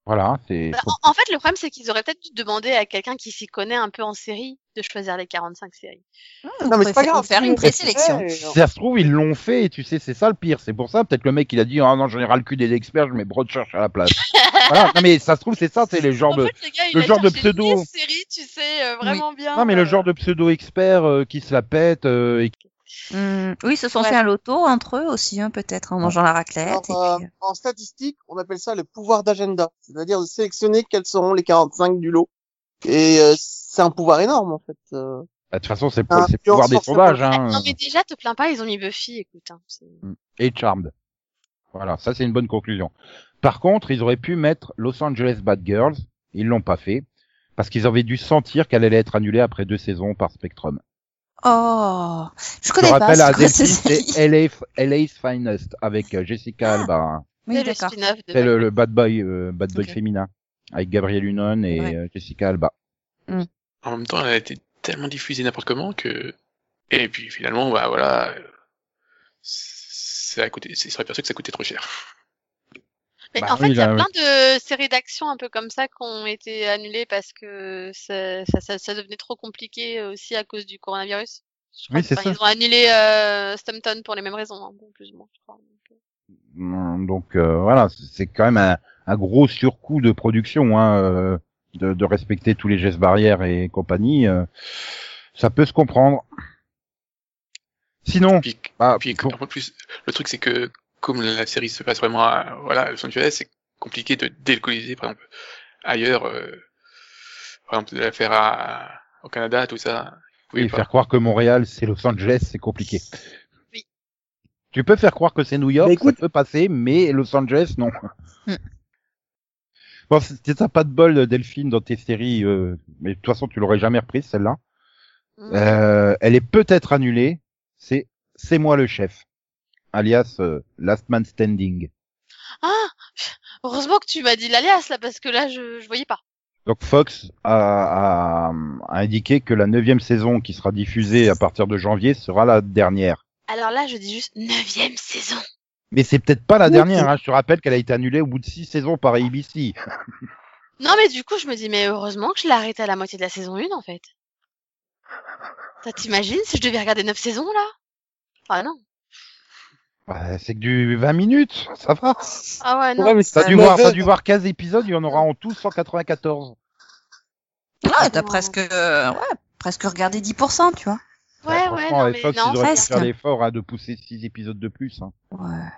Voilà, c'est. Bah, en, en fait, le problème, c'est qu'ils auraient peut-être dû demander à quelqu'un qui s'y connaît un peu en série de choisir les 45 séries. Vous Non, mais c'est pas grave. faire une présélection. Si ça se trouve, ils l'ont fait, et tu sais, c'est ça le pire. C'est pour ça, peut-être le mec, il a dit, ah non, j'en ai ras le cul des experts, je mets Broadchurch à la place. *laughs* voilà. Non, mais ça se trouve, c'est ça, c'est les genres en de, fait, le gars, il le a genre de pseudo. 10 séries, tu sais, euh, vraiment bien. non, mais le euh, genre de pseudo-experts euh, qui se la pètent, euh, et qui- Hum, oui, ils se sont Ouais. fait un loto entre eux aussi, hein, peut-être, en mangeant la raclette. Alors, et euh, puis, euh, en statistique, on appelle ça le pouvoir d'agenda. C'est-à-dire de sélectionner quels seront les 45 du lot. Et euh, c'est un pouvoir énorme, en fait. euh. bah, de toute façon, c'est Ah, pour, pouvoir des sondages, hein. Non, mais déjà, te plains pas, ils ont mis Buffy, écoute. Hein, c'est- et Charmed. Voilà, ça c'est une bonne conclusion. Par contre, ils auraient pu mettre Los Angeles Bad Girls, ils l'ont pas fait, parce qu'ils avaient dû sentir qu'elle allait être annulée après deux saisons par Spectrum. Oh, je Je connais pas. rappelle c'est LA, LA's Finest avec euh, Jessica Alba. hein. Oui, c'est le d'accord. spin-off de C'est le, le bad boy, euh, bad boy féminin avec Gabriel Union et Ouais. euh, Jessica Alba. En même temps, elle a été tellement diffusée n'importe comment que, et puis finalement, bah voilà, euh, c'est à côté, c'est serait perçu que ça coûtait trop cher. Mais Bah en fait, oui, il y a là, plein de séries d'action un peu comme ça qui ont été annulées parce que ça, ça, ça, ça devenait trop compliqué aussi à cause du coronavirus. Je crois Oui, c'est ça. Ils ont annulé euh, Stumpton pour les mêmes raisons, hein, plus ou moins, je crois. Donc, euh, Donc euh, voilà, c'est quand même un, un gros surcoût de production, hein, euh, de, de respecter tous les gestes barrières et compagnie. euh, ça peut se comprendre. Sinon, Puis, bah, puis pour- en plus, le truc c'est que comme la série se passe vraiment à, voilà, à Los Angeles, c'est compliqué de délocaliser, par exemple, ailleurs, euh, par exemple, de la faire à, au Canada, tout ça. oui, faire croire que Montréal c'est Los Angeles, c'est compliqué. Oui. Tu peux faire croire que c'est New York, Bah, écoute- ça peut passer, mais Los Angeles, non. Hmm. Bon, c'est t'as pas de bol, Delphine, dans tes séries, euh, mais de toute façon, tu l'aurais jamais reprise, celle-là. Mm. Euh, elle est peut-être annulée. C'est C'est moi le chef, alias euh, Last Man Standing. Ah Heureusement que tu m'as dit l'alias là, parce que là, je, je voyais pas. Donc Fox a, a- a indiqué que la neuvième saison qui sera diffusée à partir de janvier sera la dernière. Alors là, je dis juste neuvième saison. Mais c'est peut-être pas la Oui, dernière. Hein. Je te rappelle qu'elle a été annulée au bout de six saisons par ABC. *laughs* Non, mais du coup, je me dis, mais heureusement que je l'ai arrêté à la moitié de la saison 1, en fait. Ça t'imagines si je devais regarder neuf saisons, là? Ah non. Bah, c'est que du 20 minutes, ça va. Ah ouais, non. Ouais, mais T'as dû, voir, t'as dû voir 15 épisodes, il y en aura en tout 194. Ah, t'as presque, euh, ouais, presque regardé 10%, tu vois. Ouais, Bah, ouais, franchement, non, les mais Fox, non. ils auraient pu presque. faire l'effort hein, de pousser 6 épisodes de plus. Hein. Ouais.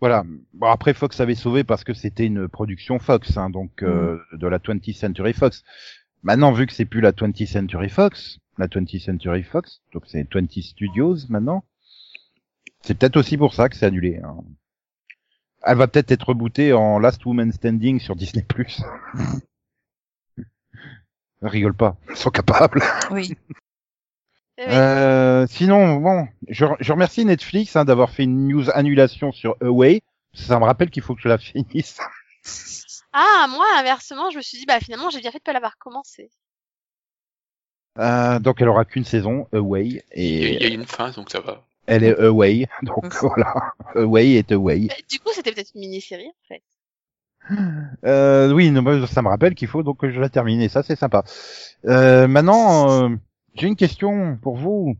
Voilà. Bon, après, Fox avait sauvé parce que c'était une production Fox, hein, donc euh, de la 20th Century Fox. Maintenant, vu que c'est plus la 20th Century Fox, la 20th Century Fox, donc c'est 20 Studios maintenant, c'est peut-être aussi pour ça que c'est annulé. hein. Elle va peut-être être rebootée en Last Woman Standing sur Disney+. *laughs* Rigole pas, ils sont capables. Oui. *laughs* Eh. Euh, sinon, bon, je, je remercie Netflix hein, d'avoir fait une news annulation sur Away. Ça me rappelle qu'il faut que je la finisse. *laughs* Ah, moi, inversement, je me suis dit, bah finalement, j'ai bien fait de pas l'avoir commencé. Euh, donc elle aura qu'une saison, Away, Il y, a, il y a et une fin, donc ça va. Elle est Away. *laughs* Donc voilà, Away est Away. Bah, du coup, c'était peut-être une mini-série, en fait. Euh, oui, ça me rappelle qu'il faut donc que je la termine et ça c'est sympa. Euh, maintenant, euh, j'ai une question pour vous.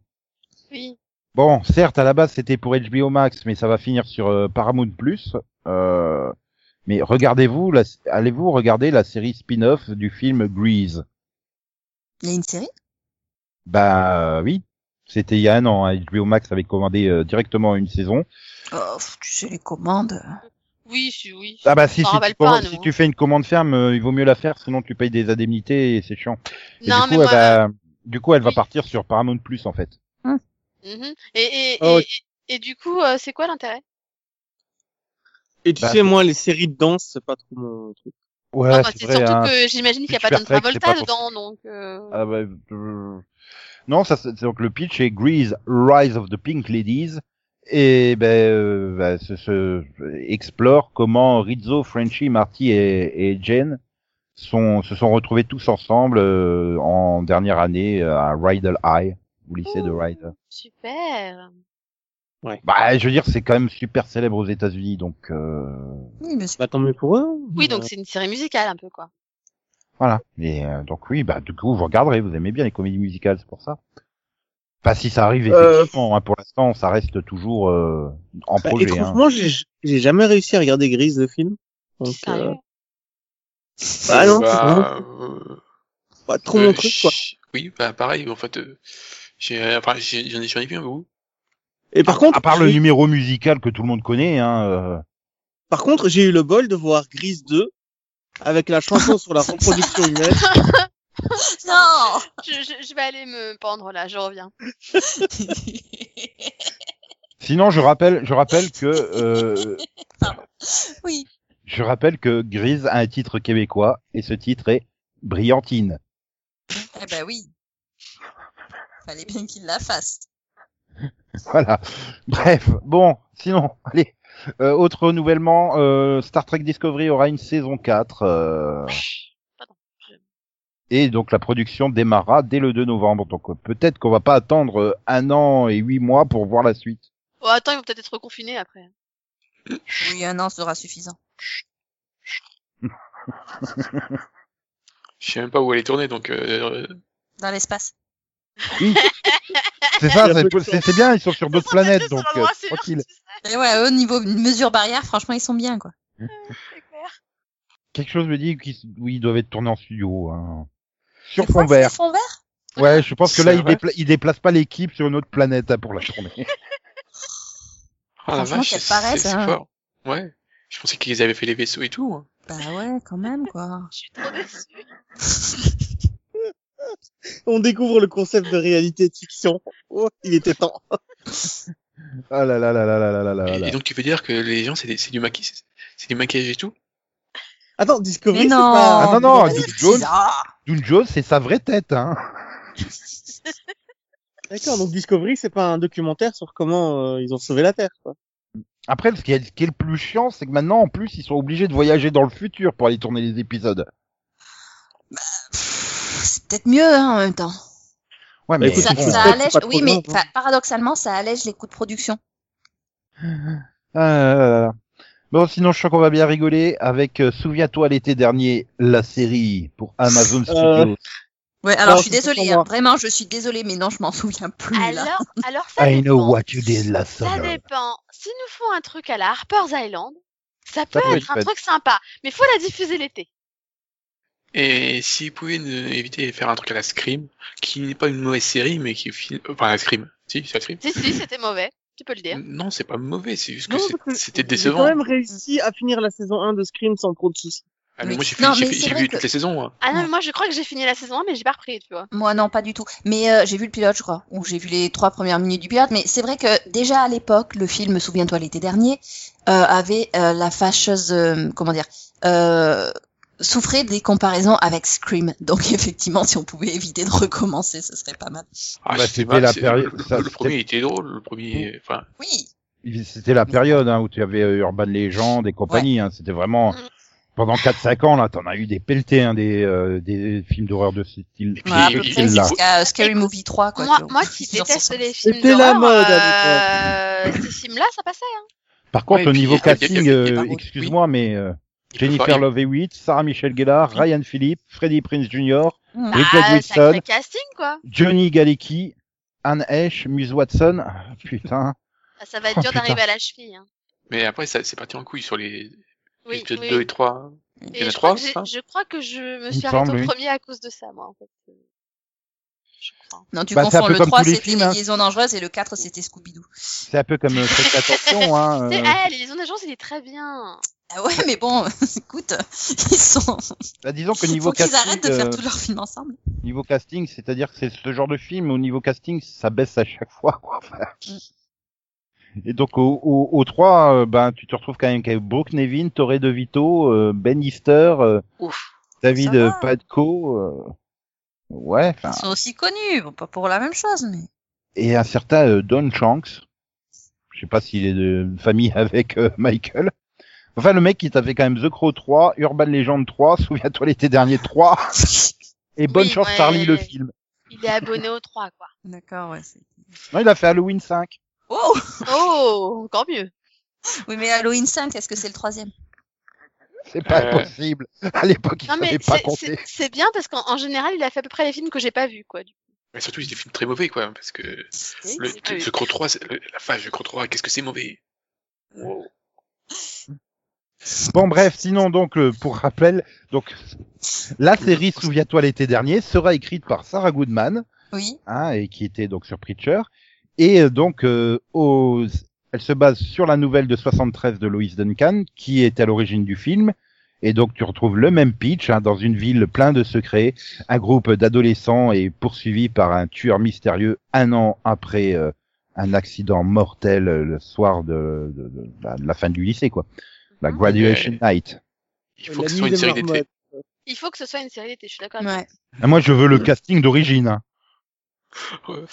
Oui. Bon, certes, à la base, c'était pour HBO Max, mais ça va finir sur euh, Paramount Plus. Euh, mais regardez-vous, la- allez-vous regarder la série spin-off du film Grease? Il y a une série? Bah euh, oui, c'était il y a un an. hein. HBO Max avait commandé euh, directement une saison. oh, Tu sais, les commandes. Oui, si, oui. Ah bah si, tu, pas, si tu fais une commande ferme, euh, il vaut mieux la faire, sinon tu payes des indemnités et c'est chiant. Et non, du mais coup, moi, va, du coup, elle va partir sur Paramount Plus en fait. mhm. et, et, Oh, et, et, et du coup, euh, c'est quoi l'intérêt? Et tu Bah, sais, moi, les séries de danse, c'est pas trop mon truc. Ouais, Non, bah, c'est surtout hein. que j'imagine qu'il n'y a pas c'est Travolta dedans, donc... Euh... Ah bah, euh, Non, ça, donc le pitch est Grease, Rise of the Pink Ladies, et ben, euh, bah, ce, ce- explore comment Rizzo, Frenchie, Marty et, et Jen sont, se sont retrouvés tous ensemble euh, en dernière année euh, à Rydell High, au lycée de Ouh. Rydell. Super. Bah, je veux dire, c'est quand même super célèbre aux États-Unis, donc euh, Oui, mais c'est- Bah, tant mieux pour eux. Oui, donc c'est une série musicale, un peu, quoi. Voilà. Et euh, donc oui, bah du coup, vous regarderez, vous aimez bien les comédies musicales, c'est pour ça. Enfin, si ça arrive Euh, effectivement, hein, pour l'instant, ça reste toujours euh, en Bah, projet. hein. étrangement, j'ai j'ai jamais réussi à regarder Grise le film. Donc, euh, bah non, Bah, euh, pas trop euh, mon truc, quoi. Oui, bah pareil, en fait, euh, j'ai, j'en ai, j'en ai vu un bout. Et par contre, à part le numéro musical que tout le monde connaît, hein, euh, par contre, j'ai eu le bol de voir Grise 2 avec la chanson sur la reproduction humaine. *laughs* Non je, je, je vais aller me pendre, là, je reviens. *laughs* Sinon, je rappelle, je rappelle que euh, Oui. je rappelle que Grise a un titre québécois et ce titre est Brillantine. Eh ben oui. Fallait bien qu'il la fasse. *laughs* Voilà. Bref, bon, sinon, allez. Euh, autre renouvellement, euh, Star Trek Discovery aura une saison 4. euh, et donc la production démarrera dès le 2 novembre. Donc euh, peut-être qu'on va pas attendre euh, un an et huit mois pour voir la suite. Oh, attends, ils vont peut-être être reconfinés après. Oui, un an sera suffisant. Je sais même pas où elle est tournée, donc euh, Dans l'espace. C'est ça, c'est bien, ils sont sur d'autres planètes, Sur donc euh, tranquille. Et ouais, au niveau mesure barrière, franchement, ils sont bien, quoi. c'est clair. Quelque chose me dit qu'ils oui, ils doivent être tournés en studio. Hein. Sur fond vert. fond vert? Ouais, je pense que là, ils, vrai dépla- ils déplacent pas l'équipe sur une autre planète hein, pour la tournée. *laughs* ah la Franchement, vache, quelle c'est paresse, c'est hein. fort. Ouais. Je pensais qu'ils avaient fait les vaisseaux et tout. hein. Bah ouais, quand même, quoi. Je suis trop déçue. *laughs* On découvre le concept de réalité de fiction. Oh, il était temps. Ah là là là là là là là là Et, là. et donc tu veux dire que les gens c'est des- c'est du maquillage, c'est- du maquillage et tout? Attends, Discovery, Mais c'est non. pas... Ah non, non, C'est Duke Jones, bizarre. Jones, c'est sa vraie tête, hein. *laughs* D'accord, donc Discovery, c'est pas un documentaire sur comment euh, ils ont sauvé la Terre, quoi. Après, ce qui est, ce qui est le plus chiant, c'est que maintenant, en plus, ils sont obligés de voyager dans le futur pour aller tourner les épisodes. C'est peut-être mieux, hein, en même temps. Ouais, mais écoute, Ça, allège, oui, mais hein. paradoxalement, ça allège les coûts de production. Ah là là. Bon, sinon, je crois qu'on va bien rigoler avec euh, Souviens-toi l'été dernier, la série pour Amazon Studios. Ouais, alors Non, je suis désolée, hein. vraiment, je suis désolée, mais non, je m'en souviens plus là. Alors, alors ça *laughs* I know dépend. what you did last Ça summer. dépend. S'ils nous font un truc à la Harper's Island, ça peut être être un fait. truc sympa, mais faut la diffuser l'été. Et si vous pouvez ne- éviter de faire un truc à la Scream, qui n'est pas une mauvaise série, mais qui file, enfin la Scream. Si, c'est la Scream. Si, si, c'était mauvais. Tu peux le dire. Non, c'est pas mauvais, c'est juste que c'était J'ai décevant. quand même réussi à finir la saison 1 de Scream sans trop de soucis. Ah, mais moi j'ai j'ai j'ai vu toutes les saisons. hein. Ah non, mais moi je crois que j'ai fini la saison 1, mais j'ai pas repris, tu vois. Moi non, pas du tout. Mais euh, j'ai vu le pilote, je crois, ou j'ai vu les trois premières minutes du pilote. Mais c'est vrai que déjà à l'époque, le film, souviens-toi, l'été dernier, euh, avait euh, la fâcheuse, euh, comment dire, euh, souffrait des comparaisons avec Scream. Donc *laughs* effectivement, si on pouvait éviter de recommencer, ce serait pas mal. Ah, Bah, c'était la période- Le, premier était drôle, le premier. Enfin, Oui. C'était la période hein, où tu avais euh, Urban Legend et compagnie. Hein, C'était vraiment pendant 4-5 ans là, t'en as eu des pelletés, hein, des, euh, des films d'horreur de ce style. Et puis, Ouais, à il- jusqu'à Scary Movie 3, quoi. moi, moi qui *laughs* déteste les films C'était la d'horreur, mode euh, ces films-là, ça passait. Hein. Par contre, Ouais, au niveau casting, euh, oui. excuse-moi, mais euh, Jennifer Love Hewitt, Sarah Michelle Gellar, Ryan Phillippe, Freddie Prince Jr.. Richard Wilson, sacré casting, quoi. Johnny Galecki, Anne Hesh, Muse Watson. Ah, Putain. Ah, Ça va être Oh, dur d'arriver à la cheville. Hein. Mais après, c'est parti en couille sur les Oui, épisodes oui. 2 et 3. Il y en Et a je, crois trois, que je crois que je me suis semble, au oui. premier à cause de ça, moi, en fait. Je crois. Non, tu Bah, confonds. Le comme 3, tous les c'était films, les hein. liaisons dangereuses et le 4, c'était Scooby-Doo. C'est un peu comme euh, Faites *laughs* attention. Hein, euh, Ah, les liaisons il est très bien. Ah ouais, mais bon, *laughs* écoute, ils sont. bah, disons que niveau Faut casting, arrêtent de faire euh, tous leurs films ensemble. niveau casting, c'est-à-dire que c'est ce genre de film au niveau casting, ça baisse à chaque fois. Quoi. Mm. Et donc au, au, au 3, euh, ben tu te retrouves quand même avec Brooke Nevin, Torre De Vito, euh, Ben Easter, Ouf. David Padco, ouais, enfin, Ils sont aussi connus, bon, pas pour la même chose, mais. et un certain Don Shanks. Je sais pas s'il est de famille *laughs* avec Michael. Enfin, le mec qui t'a fait quand même The Crow 3, Urban Legend 3, *laughs* souviens-toi l'été dernier 3, et Bonne Oui, chance ouais. Charlie le film. Il est abonné aux trois, quoi. *laughs* D'accord, ouais. c'est- Non, il a fait Halloween 5. Oh Oh, encore mieux. Oui, mais Halloween 5, est-ce que c'est le troisième? C'est pas Euh. possible. À l'époque, il Non, mais savait pas c'est- compter. c'est bien parce qu'en en général, il a fait à peu près les films que j'ai pas vus, quoi. du coup. Mais surtout, c'est des films très mauvais, quoi, parce que Oui, le, Crow 3, c'est- le- la phase The Crow 3, qu'est-ce que c'est mauvais? Wow. Bon, bref, sinon, donc, euh, pour rappel, donc, la série Souviens-toi l'été dernier sera écrite par Sarah Goodman, Oui. hein, et qui était donc sur Preacher, et euh, donc, euh, aux- elle se base sur la nouvelle de 73 de Lois Duncan, qui est à l'origine du film, et donc tu retrouves le même pitch, hein, dans une ville plein de secrets, un groupe d'adolescents est poursuivi par un tueur mystérieux un an après euh, un accident mortel le soir de, de- de la- de la fin du lycée, quoi. La Mhm. graduation night. Il faut La que ce soit une série d'été. Il faut que ce soit une série d'été, je suis d'accord avec Ouais. Ah, Moi, je veux le casting d'origine. Euh...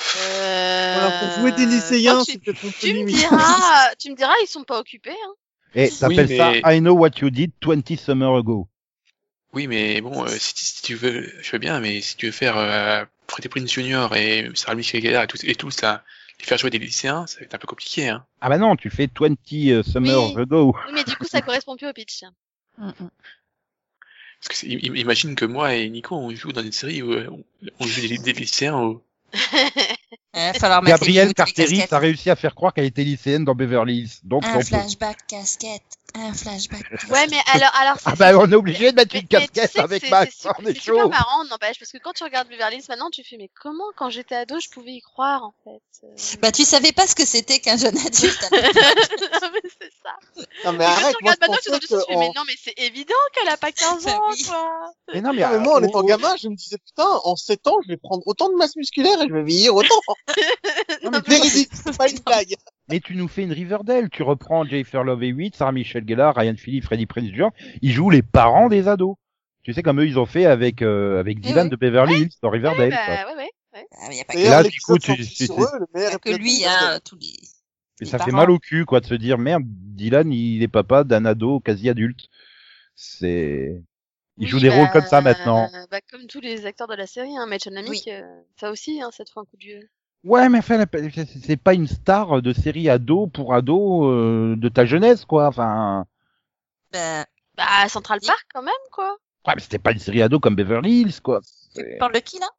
Alors, pour jouer des lycéens, oh, tu, tu me diras, tu me diras, ils sont pas occupés. Hein. Et t'appelles mais- ça I know what you did 20 summer ago. Oui, mais bon, euh, si, si tu veux, je veux bien, mais si tu veux faire euh, Freddie Prinze Jr. et Sarah Michelle Gellar et tout, et tout ça, les faire jouer des lycéens, ça va être un peu compliqué, hein. Ah bah non, tu fais 20 euh, summer Oui. ago. Oui, mais du coup, ça correspond plus au pitch. Mm, mm. Parce que imagine que moi et Nico, on joue dans une série où euh, on, on joue des, des lycéens où... *laughs* Falloir Gabrielle casquettes. a réussi à faire croire qu'elle était lycéenne dans Beverly Hills. Donc, Un peut- flashback casquette. Un flashback casquette. Ouais, mais alors, alors. Ah bah on est obligé de mettre Mais- une mais tu casquette sais avec Max, c'est super- est marrant, n'empêche, parce que quand tu regardes Beverly Hills maintenant, tu fais, mais comment, quand j'étais ado, je pouvais y croire, en fait euh. Bah, tu savais pas ce que c'était qu'un jeune adulte. *laughs* Non, mais c'est ça. Non, mais Et quand arrête, tu moi, regardes je maintenant, tu pensais te dis, tu fais, mais que non, mais c'est évident qu'elle a pas *laughs* 15 Bah ans, quoi. Mais non, mais, mais moi, en euh, étant gamin, je me disais, putain, en 7 ans, je vais prendre autant de masse musculaire et je vais vieillir autant. Non, mais tu- Véridique, c'est pas une blague. mais tu nous fais une Riverdale. Tu reprends Jennifer Love Hewitt, Sarah Michelle Gellar, Ryan Phillippe, Freddie Prinze Jr. Ils jouent les parents des ados. Tu sais comme eux ils ont fait avec euh, avec Dylan oui. de Beverly Hills dans Riverdale. Bah, ouais, ouais, ouais. Ah, mais y a pas Et que, là, du coup, tu- tu- que lui, hein, tous les. Et les ça fait mal au cul quoi de se dire merde, Dylan il est papa d'un ado quasi adulte. C'est il Oui, joue des bah, rôles comme ça maintenant. Bah, comme tous les acteurs de la série, hein, Mitch Amick, euh, ça aussi, hein, ça te fait un coup de vieux. Ouais, mais enfin, c'est pas une star de série ado pour ado euh, de ta jeunesse, quoi. Enfin, Bah, Bah, Central Park, quand même, quoi. Ouais, mais c'était pas une série ado comme Beverly Hills, quoi. Tu parles de qui là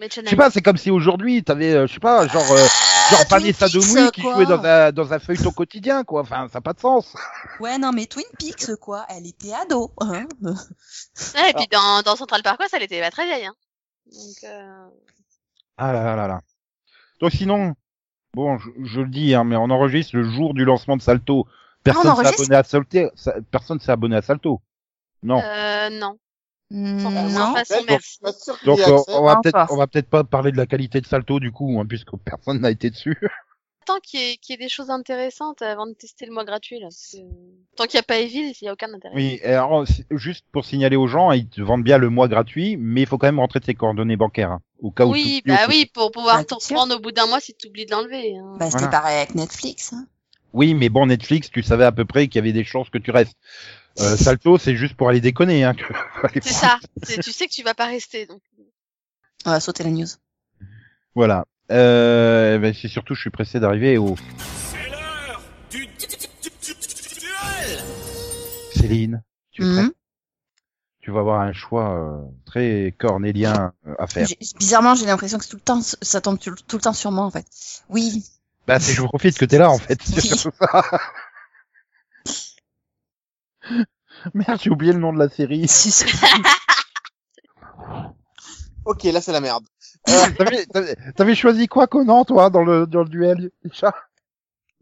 Je sais pas, c'est comme si aujourd'hui, t'avais, euh, je sais pas, genre, euh, genre Ah, Twin Vanessa Peaks, Demouy qui quoi. jouait dans un, dans un feuilleton quotidien, quoi. Enfin, ça n'a pas de sens. Ouais, non, mais Twin Peaks, quoi. Elle était ado. Hein Ouais, et puis dans, dans Central Park West, elle était pas très vieille. Hein. Donc, euh... Ah là là là là. Donc sinon, bon, je, je le dis, hein, mais on enregistre le jour du lancement de Salto. Personne on s'est abonné à Salto. Personne s'est abonné à Salto. Non. euh, non. Mm, Sans non. façon, donc, merci. euh, on va Pas peut-être encore. on va peut-être pas parler de la qualité de Salto du coup, hein, puisque *laughs* personne n'a été dessus. Tant qu'il y, ait- qu'il y ait des choses intéressantes avant de tester le mois gratuit, là. parce que Tant qu'il n'y a pas Evil, il n'y a aucun intérêt. Oui, alors juste pour signaler aux gens, ils te vendent bien le mois gratuit, mais il faut quand même rentrer tes coordonnées bancaires hein, au cas où. Oui, tu- bah oui, pour pouvoir Bah, te reprendre au bout d'un mois si tu oublies de l'enlever. hein. Bah, c'était Voilà. pareil avec Netflix. Hein. Oui, mais bon, Netflix, tu savais à peu près qu'il y avait des chances que tu restes. Euh, *laughs* Salto, c'est juste pour aller déconner. Hein, que- *laughs* C'est ça. C'est- tu sais que tu vas pas rester. Donc. On va sauter la news. Voilà. Euh, ben, c'est surtout, je suis pressé d'arriver au C'est l'heure du du- du- du- du- duel Céline. Tu es prête? Tu vas avoir un choix euh, très cornélien euh, à faire. Bizarrement, j'ai l'impression que tout le temps, ça tombe tout, tout le temps sur moi, en fait. Oui. Bah, c'est je profite que t'es là en fait. *laughs* *laughs* Merde, j'ai oublié le nom de la série. *laughs* Ok, là c'est la merde. T'avais- T'avais t'avais choisi quoi, Conan, toi, dans le dans le duel Isha?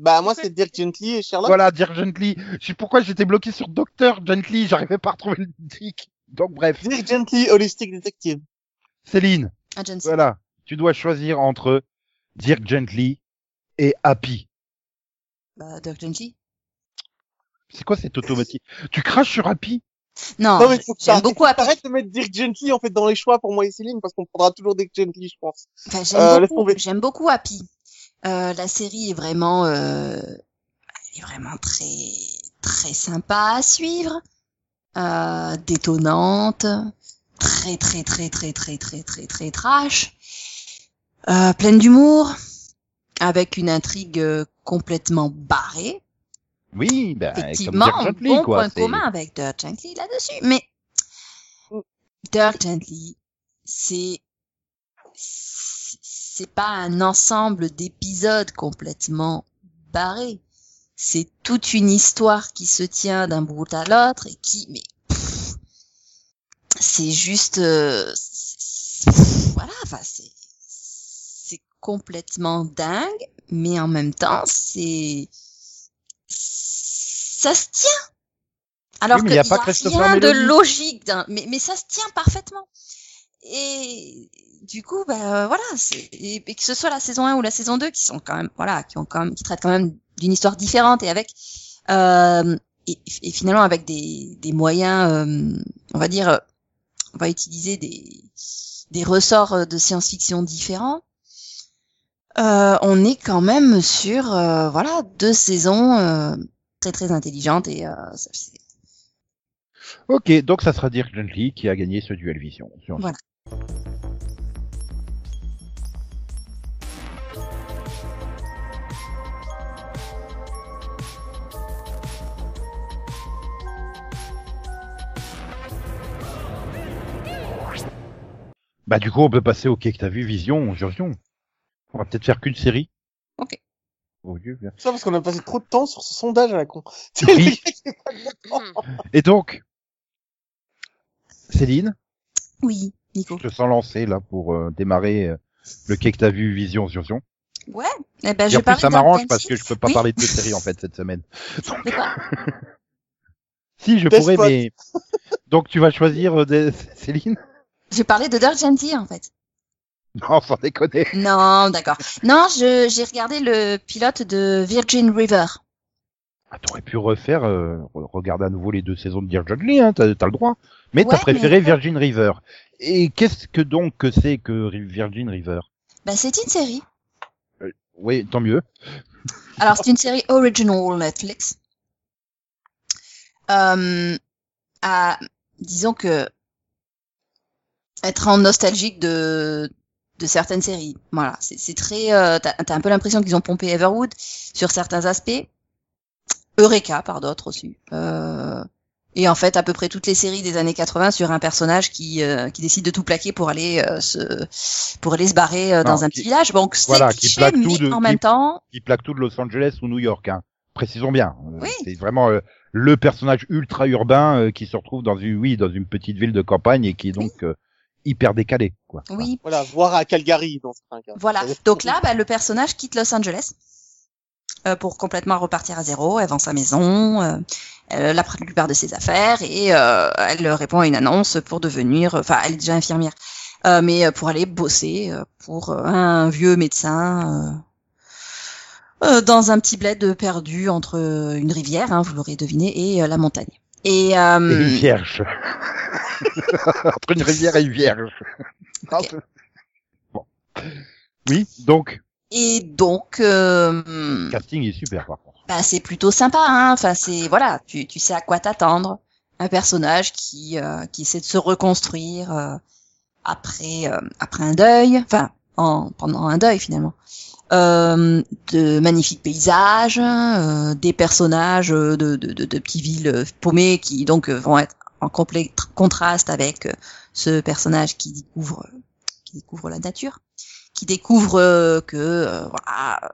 Bah moi c'est Dirk Gently et Sherlock. Voilà, Dirk Gently. Je sais pourquoi j'étais bloqué sur Docteur Gently. J'arrivais pas à retrouver le titre. Donc bref, Dirk Gently, Holistic Detective. Céline. Agency. Voilà, tu dois choisir entre Dirk Gently et Happy. Bah, Dirk Gently. C'est quoi cette automatique Tu craches sur Happy? Non, non mais faut que j'aime beaucoup Happy. Arrête de mettre Dirk Gently en fait dans les choix pour moi et Céline parce qu'on prendra toujours Dirk Gently je pense. Enfin, j'aime Euh, beaucoup, j'aime beaucoup Happy. Euh, la série est vraiment, euh, elle est vraiment très, très sympa à suivre, euh, détonnante, très, très, très, très, très, très, très, très trash, euh, pleine d'humour, avec une intrigue euh, complètement barrée. Oui, ben Effectivement, comme Gently, bon quoi. point commun avec Dirk Gently là-dessus. Mais Dirk Gently, c'est c'est c'est pas un ensemble d'épisodes complètement barrés. C'est toute une histoire qui se tient d'un bout à l'autre et qui, mais c'est juste, euh, voilà, enfin c'est complètement dingue, mais en même temps c'est ça se tient. Alors Oui, qu'il y y a pas rien de logique, dans- mais, mais ça se tient parfaitement. Et du coup, bah, voilà, c'est- et, et que ce soit la saison 1 ou la saison 2 qui sont quand même, voilà, qui ont quand même, qui traitent quand même d'une histoire différente et avec, euh, et, et finalement avec des, des moyens, euh, on va dire, euh, on va utiliser des, des ressorts euh, de science-fiction différents. Euh, on est quand même sur, euh, voilà, deux saisons euh, très très intelligentes et euh, ça- c'est- Ok, donc ça sera Dirk Gently qui a gagné ce duel vision. Sur- Voilà. Bah du coup, on peut passer au quai que t'as vu, Vision, Vision. On va peut-être faire qu'une série. Ok. Oh Dieu, bien. Ça parce qu'on a passé trop de temps sur ce sondage à la con. *laughs* Oui. Hmm. Et donc, Céline, oui, Nico. je te sens lancé là pour euh, démarrer euh, le quai que t'as vu, Vision, Vision. Ouais. Eh ben, Et je en plus, ça m'arrange parce que je peux pas Oui. parler de deux séries en fait cette semaine. Donc, *laughs* si je Best pourrais, spot. mais *laughs* donc tu vas choisir euh, des- Céline? Je vais parler de Gently en fait. *laughs* Non, sans déconner. Non, d'accord. Non, je j'ai regardé le pilote de Virgin River. Ah, T'aurais pu refaire, euh, re- regarder à nouveau les deux saisons de Dear John Lee, hein, t'as le droit. Mais t'as préféré mais- Virgin River. Et qu'est-ce que donc que c'est que Virgin River? Ben, c'est une série. Oui, tant mieux. Alors, c'est une série original Netflix. Euh, à, disons que être en nostalgique de de certaines séries. Voilà, c'est très. Euh, T'as un peu l'impression qu'ils ont pompé Everwood sur certains aspects. Eureka par d'autres aussi. Euh, Et en fait, à peu près toutes les séries des années 80 sur un personnage qui euh, qui décide de tout plaquer pour aller euh, se pour aller se barrer euh, dans Non, un qui- petit village. Donc c'est voilà, qui plaque tout mais de- en qui- même temps, Qui plaque tout de Los Angeles ou New York, hein. Précisons bien. Euh, Oui. C'est vraiment euh, le personnage ultra urbain euh, qui se retrouve dans une, oui, dans une petite ville de campagne et qui est donc euh, hyper décalé, quoi. oui, Voilà, voir à Calgary dans certains cas. Voilà. Donc là, bah, le personnage quitte Los Angeles euh, pour complètement repartir à zéro. Elle vend sa maison, euh, euh, la plupart de ses affaires et euh, elle répond à une annonce pour devenir, enfin, elle est déjà infirmière, euh, mais euh, pour aller bosser euh, pour euh, un vieux médecin. euh, euh, dans un petit bled perdu entre une rivière, hein, vous l'aurez deviné, et euh, la montagne. Et, Et euh, une vierge. *laughs* Entre une rivière et une vierge. Ok. Bon. Oui, donc, et donc, euh, casting est super par contre. bah, c'est plutôt sympa. Hein enfin, c'est voilà, tu, tu sais à quoi t'attendre. Un personnage qui euh, qui essaie de se reconstruire euh, après euh, après un deuil, enfin en pendant un deuil finalement. Euh, de magnifiques paysages, euh, des personnages de, de, de, de petites villes paumées qui donc euh, vont être en complet tr- contraste avec euh, ce personnage qui découvre qui découvre la nature, qui découvre euh, que euh, voilà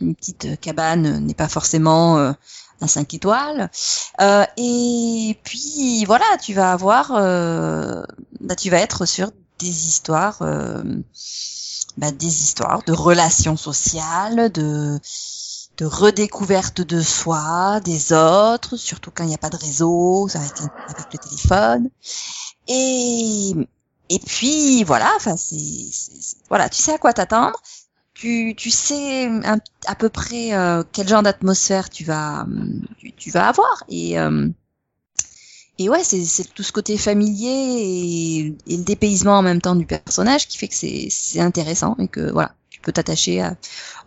une petite cabane n'est pas forcément euh, un 5 étoiles. Euh, et puis voilà, tu vas avoir, euh, bah, tu vas être sur des histoires, euh, bah, des histoires de relations sociales, de de redécouverte de soi, des autres, surtout quand il n'y a pas de réseau, ça va être avec le téléphone. Et et puis voilà, enfin c'est voilà, tu sais à quoi t'attendre tu, tu sais un- à peu près euh, quel genre d'atmosphère tu vas tu, tu vas avoir et euh, et ouais c'est tout ce côté familier et, et le dépaysement en même temps du personnage qui fait que c'est c'est intéressant et que voilà tu peux t'attacher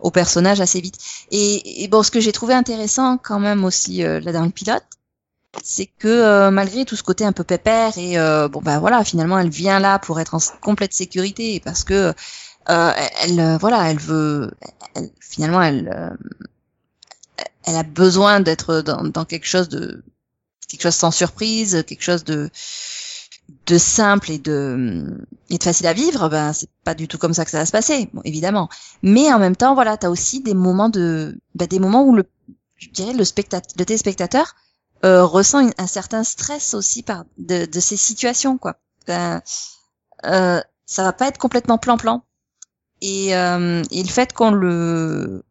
au personnage assez vite. Et, et bon ce que j'ai trouvé intéressant quand même aussi euh, là dans le pilote c'est que euh, malgré tout ce côté un peu pépère et euh, bon bah voilà finalement elle vient là pour être en complète sécurité parce que euh, elle, voilà, elle veut, elle- finalement, elle, euh, elle a besoin d'être dans, dans quelque chose de, quelque chose sans surprise, quelque chose de, de simple et de, et de facile à vivre. Ben, c'est pas du tout comme ça que ça va se passer, bon, évidemment. Mais en même temps, voilà, t'as aussi des moments de, ben, des moments où le, je dirais, le spectateur, le téléspectateur euh, ressent un certain stress aussi par de, de ces situations, quoi. Ben, euh, ça va pas être complètement plan-plan. Et, euh, et le fait qu'on le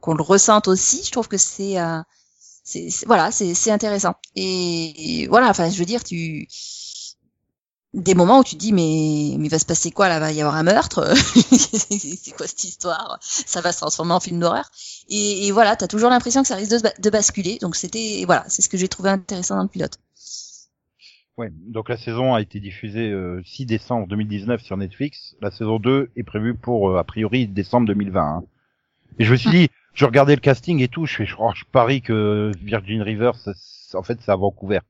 qu'on le ressente aussi, je trouve que c'est euh, c'est voilà, c'est c'est intéressant. Et, et voilà, enfin, je veux dire, tu des moments où tu te dis mais mais il va se passer quoi là, va y avoir un meurtre, *laughs* c'est quoi cette histoire? Ça va se transformer en film d'horreur. Et, et voilà, t'as toujours l'impression que ça risque de, basculer. Donc c'était voilà, c'est ce que j'ai trouvé intéressant dans le pilote. Ouais, donc la saison a été diffusée euh, 6 décembre 2019 sur Netflix. La saison 2 est prévue pour, euh, a priori, décembre 2020. hein. Et je me suis dit, je regardais le casting et tout, je fais, je, oh, je parie que Virgin River, en fait, c'est à Vancouver.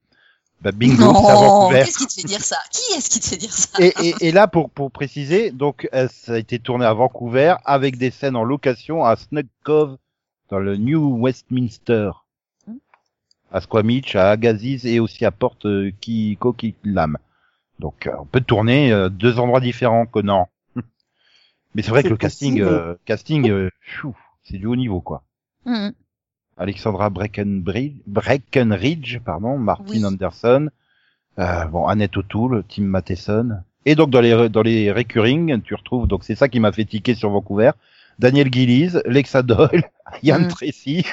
Bah, bingo, c'est à non, Vancouver. qu'est-ce qui te fait dire ça? Qui est-ce qui te fait dire ça? Et, et, et là, pour, pour préciser, donc euh, ça a été tourné à Vancouver avec des scènes en location à Snug Cove dans le New Westminster, à Squamish, à Agassiz et aussi à Port euh, Coquitlam. Donc euh, on peut tourner euh, deux endroits différents, Conan. *laughs* Mais c'est vrai que le casting, euh, casting, euh, chou, c'est du haut niveau quoi. Mhm. Alexandra Breckenbridge, Breckenridge, pardon, Martin Oui. Anderson, euh, bon Annette O'Toole, Tim Matheson, et donc dans les dans les recurring, tu retrouves donc c'est ça qui m'a fait tiquer sur Vancouver, Daniel Gillies, Lexa Doyle, *laughs* Ian Mm. Tracy,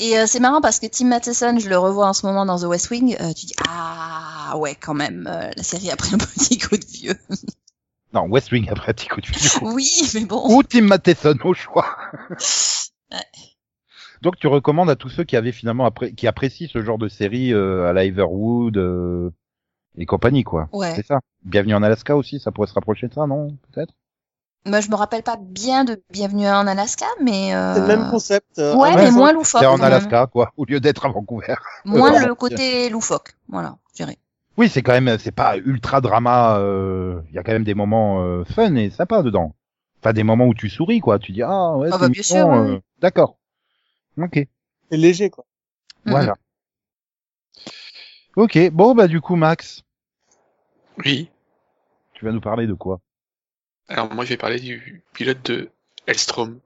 Et euh, c'est marrant parce que Tim Matheson, je le revois en ce moment dans The West Wing. euh, tu dis ah ouais quand même, euh, la série a pris un *laughs* petit coup de vieux. Non West Wing *laughs* après petit coup de fil. oui, mais bon. ou Tim Matheson au choix. Ouais. Donc tu recommandes à tous ceux qui avaient finalement appré- qui apprécient ce genre de série euh, à la Everwood euh, et compagnie quoi. Ouais. C'est ça. Bienvenue en Alaska aussi, ça pourrait se rapprocher de ça, non Peut-être? Moi, je me rappelle pas bien de Bienvenue en Alaska, mais euh... C'est le même concept. euh, Ouais, un mais moins loufoque. C'est en. Alaska quoi, au lieu d'être à Vancouver. Moins *laughs* le côté loufoque. Voilà, je dirais. Oui, c'est quand même, c'est pas ultra drama. euh, Il y a quand même des moments euh, fun et sympas dedans. Enfin, des moments où tu souris, quoi. Tu dis ah ouais, Ah c'est bah, bien mignon, sûr, oui, euh, D'accord. Ok. C'est léger, quoi. Mhm. Voilà. Ok, bon bah du coup Max, Oui. tu vas nous parler de quoi? Alors moi je vais parler du pilote de Elstrom.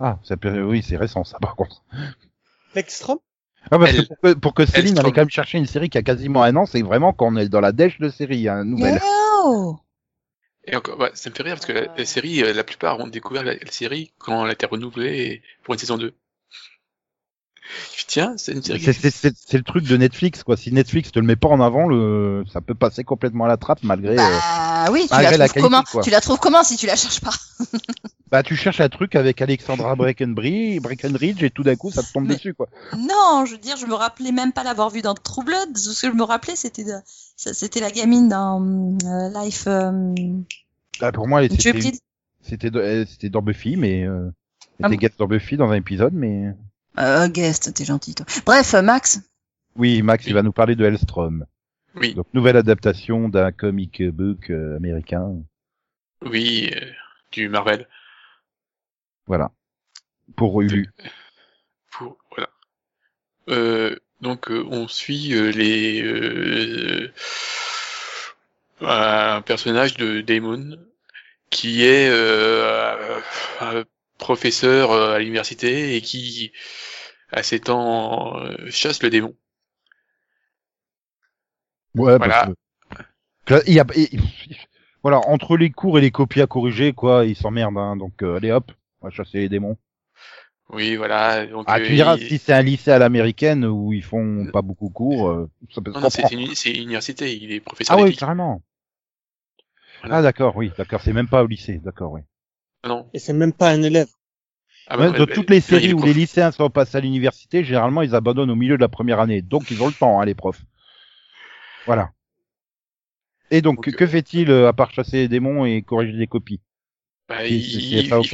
Ah, ça peut... oui, c'est récent ça par contre. L'extrême Ah, parce que Elle- pour que, pour que Céline allait quand même chercher une série qui a quasiment un an, c'est vraiment qu'on est dans la dèche de série, hein, nouvelle. Oh Et encore, bah, ça me fait rire parce que la, la série, euh, la plupart ont découvert la, la série quand elle a été renouvelée pour une saison 2. Je dis, Tiens, c'est une série. C'est c'est- c'est- c'est le truc de Netflix, quoi. Si Netflix te le met pas en avant, le... ça peut passer complètement à la trappe malgré. euh, Bah oui, tu malgré la, la trouves qualité, comment quoi. Tu la trouves comment si tu la cherches pas? *laughs* Bah, tu cherches un truc avec Alexandra *laughs* Breckenbridge, Breckenridge et tout d'un coup, ça te tombe Mais- dessus, quoi. Non, je veux dire, je me rappelais même pas l'avoir vue dans True Blood. Ce que je me rappelais, c'était de- c'était la gamine dans euh, Life euh, Bah, pour moi, c'était c'était euh, c'était dans Buffy, mais euh, Ah c'était bon guest dans Buffy dans un épisode, mais Euh, guest, t'es gentil toi. Bref, euh, Max. oui, Max, il va nous parler de Hellstrom. Oui, Donc nouvelle adaptation d'un comic book euh, américain. oui, euh, du Marvel. Voilà. Pour Hulu. Pour, voilà. Euh, donc euh, on suit euh, les euh, un personnage de Damon qui est euh, un professeur à l'université et qui à ses temps chasse le démon. Ouais, Voilà. parce que- il y a, il- voilà, entre les cours et les copies à corriger, quoi, ils s'emmerdent, hein, donc euh, allez hop, va chasser les démons. Oui, voilà. Donc, Ah, euh, tu diras, il- si c'est un lycée à l'américaine où ils font pas beaucoup cours, euh, ça peut se Non, non, c'est une, c'est une université. Il est professeur Ah oui, carrément. Voilà. Ah d'accord, oui, d'accord, c'est même pas au lycée, d'accord, oui. Ah, non. Et c'est même pas un élève. Ah, bah, de bah, toutes les bah, séries où les lycéens sont passés à l'université, généralement ils abandonnent au milieu de la première année, donc ils ont le temps, hein, les profs. Voilà. Et donc, Donc, que fait-il euh, à part chasser les démons et corriger des copies? Bah, il, C'est il- c'est pas au il-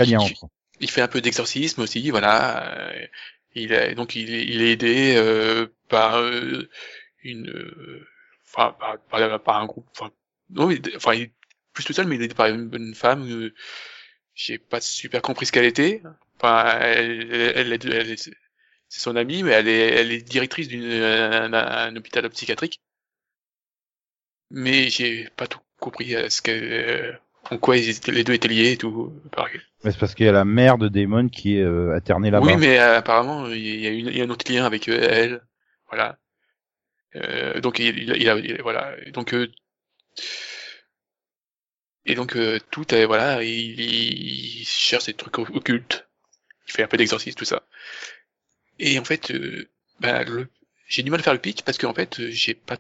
il- fait un peu d'exorcisme aussi, voilà. Euh, Il est, donc il il est aidé euh, par euh, une, euh, par, par, par un groupe. Enfin, non, il, enfin il est plus tout seul, mais il est aidé par une bonne femme. Euh, J'ai pas super compris ce qu'elle était. Enfin, elle, elle, elle- c'est son amie, mais elle est, elle est directrice d'une un, hôpital psychiatrique. Mais j'ai pas tout compris ce que, euh, en quoi ils étaient- les deux étaient liés et tout. Mais C'est parce qu'il y a la mère de Damon qui est euh, internée là-bas. Oui, mais euh, apparemment, il y a, une, il y a un autre lien avec euh, elle. Voilà. Euh, donc, il, il, il a, il- voilà. Donc, euh, et donc, euh, tout est, voilà, il, il cherche des trucs occultes. Il fait un peu d'exorcisme, tout ça. Et en fait, euh, bah, le, j'ai du mal à faire le pitch parce qu'en fait, euh, j'ai pas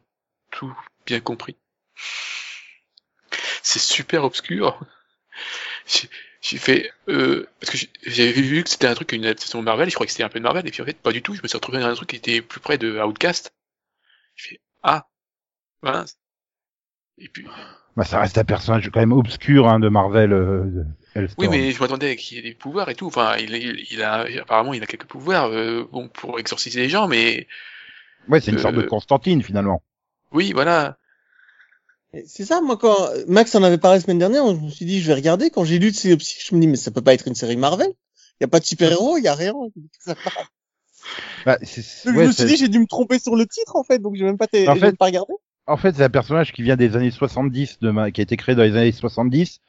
tout bien compris. C'est super obscur. J'ai- fait euh, parce que j'avais vu que c'était un truc une adaptation Marvel, je croyais que c'était un peu de Marvel et puis en fait pas du tout, je me suis retrouvé dans un truc qui était plus près de Outcast. Je fais ah mince. Et puis Bah, ça reste un personnage quand même obscur hein, de Marvel. Euh, de oui mais je m'attendais qu'il y ait des pouvoirs et tout. Enfin il, il, il a apparemment il a quelques pouvoirs euh, bon pour exorciser les gens mais Ouais, c'est une sorte de euh, Constantine finalement. oui voilà. C'est ça, moi, quand Max en avait parlé la semaine dernière, je me suis dit, je vais regarder. Quand j'ai lu le synopsis, je me dis, mais ça peut pas être une série Marvel. Il y a pas de super-héros, il y a rien. *laughs* Ça. Bah, ouais, je me suis dit, j'ai dû me tromper sur le titre, en fait, donc j'ai même pas, En fait- pas regardé. En fait, c'est un personnage qui vient des années 70, de ma... qui a été créé dans les années 70,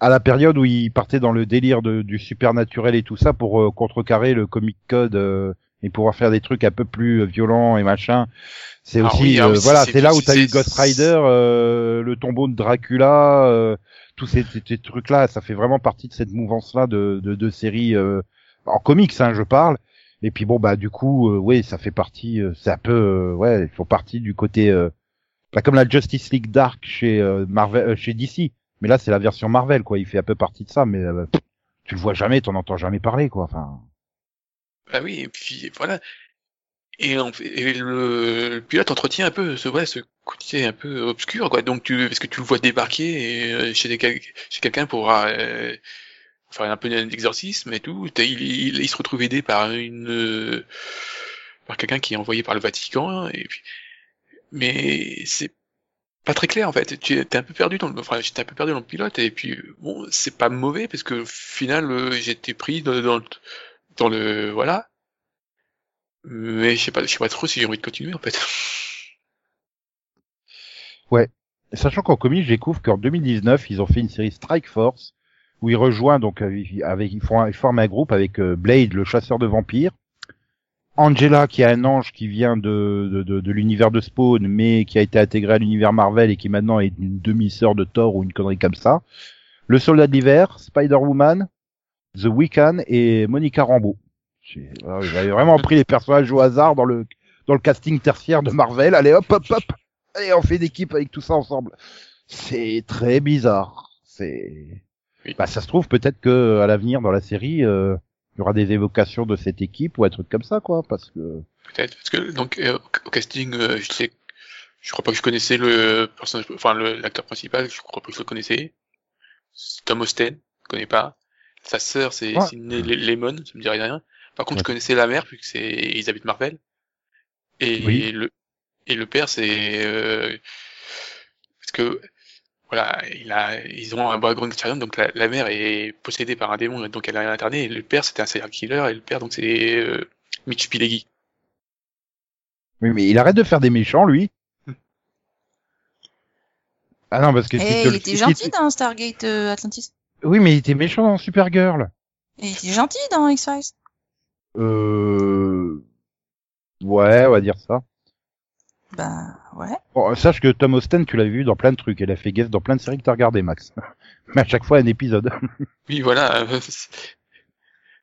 à la période où il partait dans le délire de, du supernaturel et tout ça pour euh, contrecarrer le comic code euh, et pouvoir faire des trucs un peu plus euh, violents et machin. C'est Ah aussi, oui, ah euh, oui, voilà, c'est- là où t'as eu Ghost Rider, euh, le tombeau de Dracula, euh, tous ces, ces- ces trucs-là, ça fait vraiment partie de cette mouvance-là de, de, de séries euh, en comics, hein, je parle. Et puis bon, bah du coup, euh, oui, ça fait partie, euh, c'est un peu, euh, ouais, ils font partie du côté euh, bah, comme la Justice League Dark chez euh, Marvel, euh, chez DC. Mais là, c'est la version Marvel, quoi. Il fait un peu partie de ça, mais euh, tu le vois jamais, t'en entends jamais parler, quoi. Enfin, Bah oui, et puis voilà. Et, le, pilote entretient un peu ce, ouais, ce côté un peu obscur, quoi. Donc tu, parce que tu le vois débarquer euh, chez, chez quelqu'un pour euh, faire un peu d'exorcisme et tout. Il, se retrouve aidé par une, euh, par quelqu'un qui est envoyé par le Vatican. Et puis, mais c'est pas très clair en fait. Tu es un peu perdu dans le, enfin j'étais un peu perdu dans le pilote et puis bon c'est pas mauvais parce que au final j'étais pris dans, dans le dans le voilà. Mais je sais pas, je sais pas trop si j'ai envie de continuer en fait. *laughs* Sachant qu'en comics, je découvre qu'en 2019, ils ont fait une série Strike Force où il rejoint donc euh, avec ils ils forment un groupe avec euh, Blade, le chasseur de vampires, Angela qui est un ange qui vient de de, de, de l'univers de Spawn mais qui a été intégré à l'univers Marvel et qui maintenant est une demi-sœur de Thor ou une connerie comme ça. Le soldat de l'hiver, Spider-Woman, The Weeknd et Monica Rambeau. J'ai- alors, J'avais vraiment pris les personnages au hasard dans le dans le casting tertiaire de Marvel. Allez hop hop hop. Allez, on fait d'équipe avec tout ça ensemble. C'est très bizarre. C'est Oui. bah ça se trouve peut-être que à l'avenir dans la série euh, il y aura des évocations de cette équipe ou un truc comme ça quoi parce que Peut-être. Parce que, donc, euh, au casting, euh, je sais, je crois pas que je connaissais le personnage, enfin, l'acteur principal, je crois pas que je le connaissais. Tom Austen, je connais pas. Sa sœur, c'est Ouais. Sidney Lemon, ça me dirait rien. Par contre, Ouais. je connaissais la mère, puisque c'est Elisabeth Marvel. Et Oui. le, et le père, c'est, euh, parce que, voilà, il a, ils ont un background extérieur, donc la, la mère est possédée par un démon, donc elle est internée, et le père, c'était un serial killer, et le père, donc c'est, euh, Mitch Pileggi. oui mais il arrête de faire des méchants lui. *laughs* Ah non parce que Et te il était gentil dans Stargate euh, Atlantis. Oui mais il était méchant dans Supergirl. Et il était gentil dans X-Files. Euh ouais on va dire ça. Bah ouais. Bon, sache que Tom Austen, tu l'as vu dans plein de trucs. Elle a fait guest dans plein de séries que t'as regardé, Max. *laughs* Mais à chaque fois, un épisode. *laughs* Oui, voilà.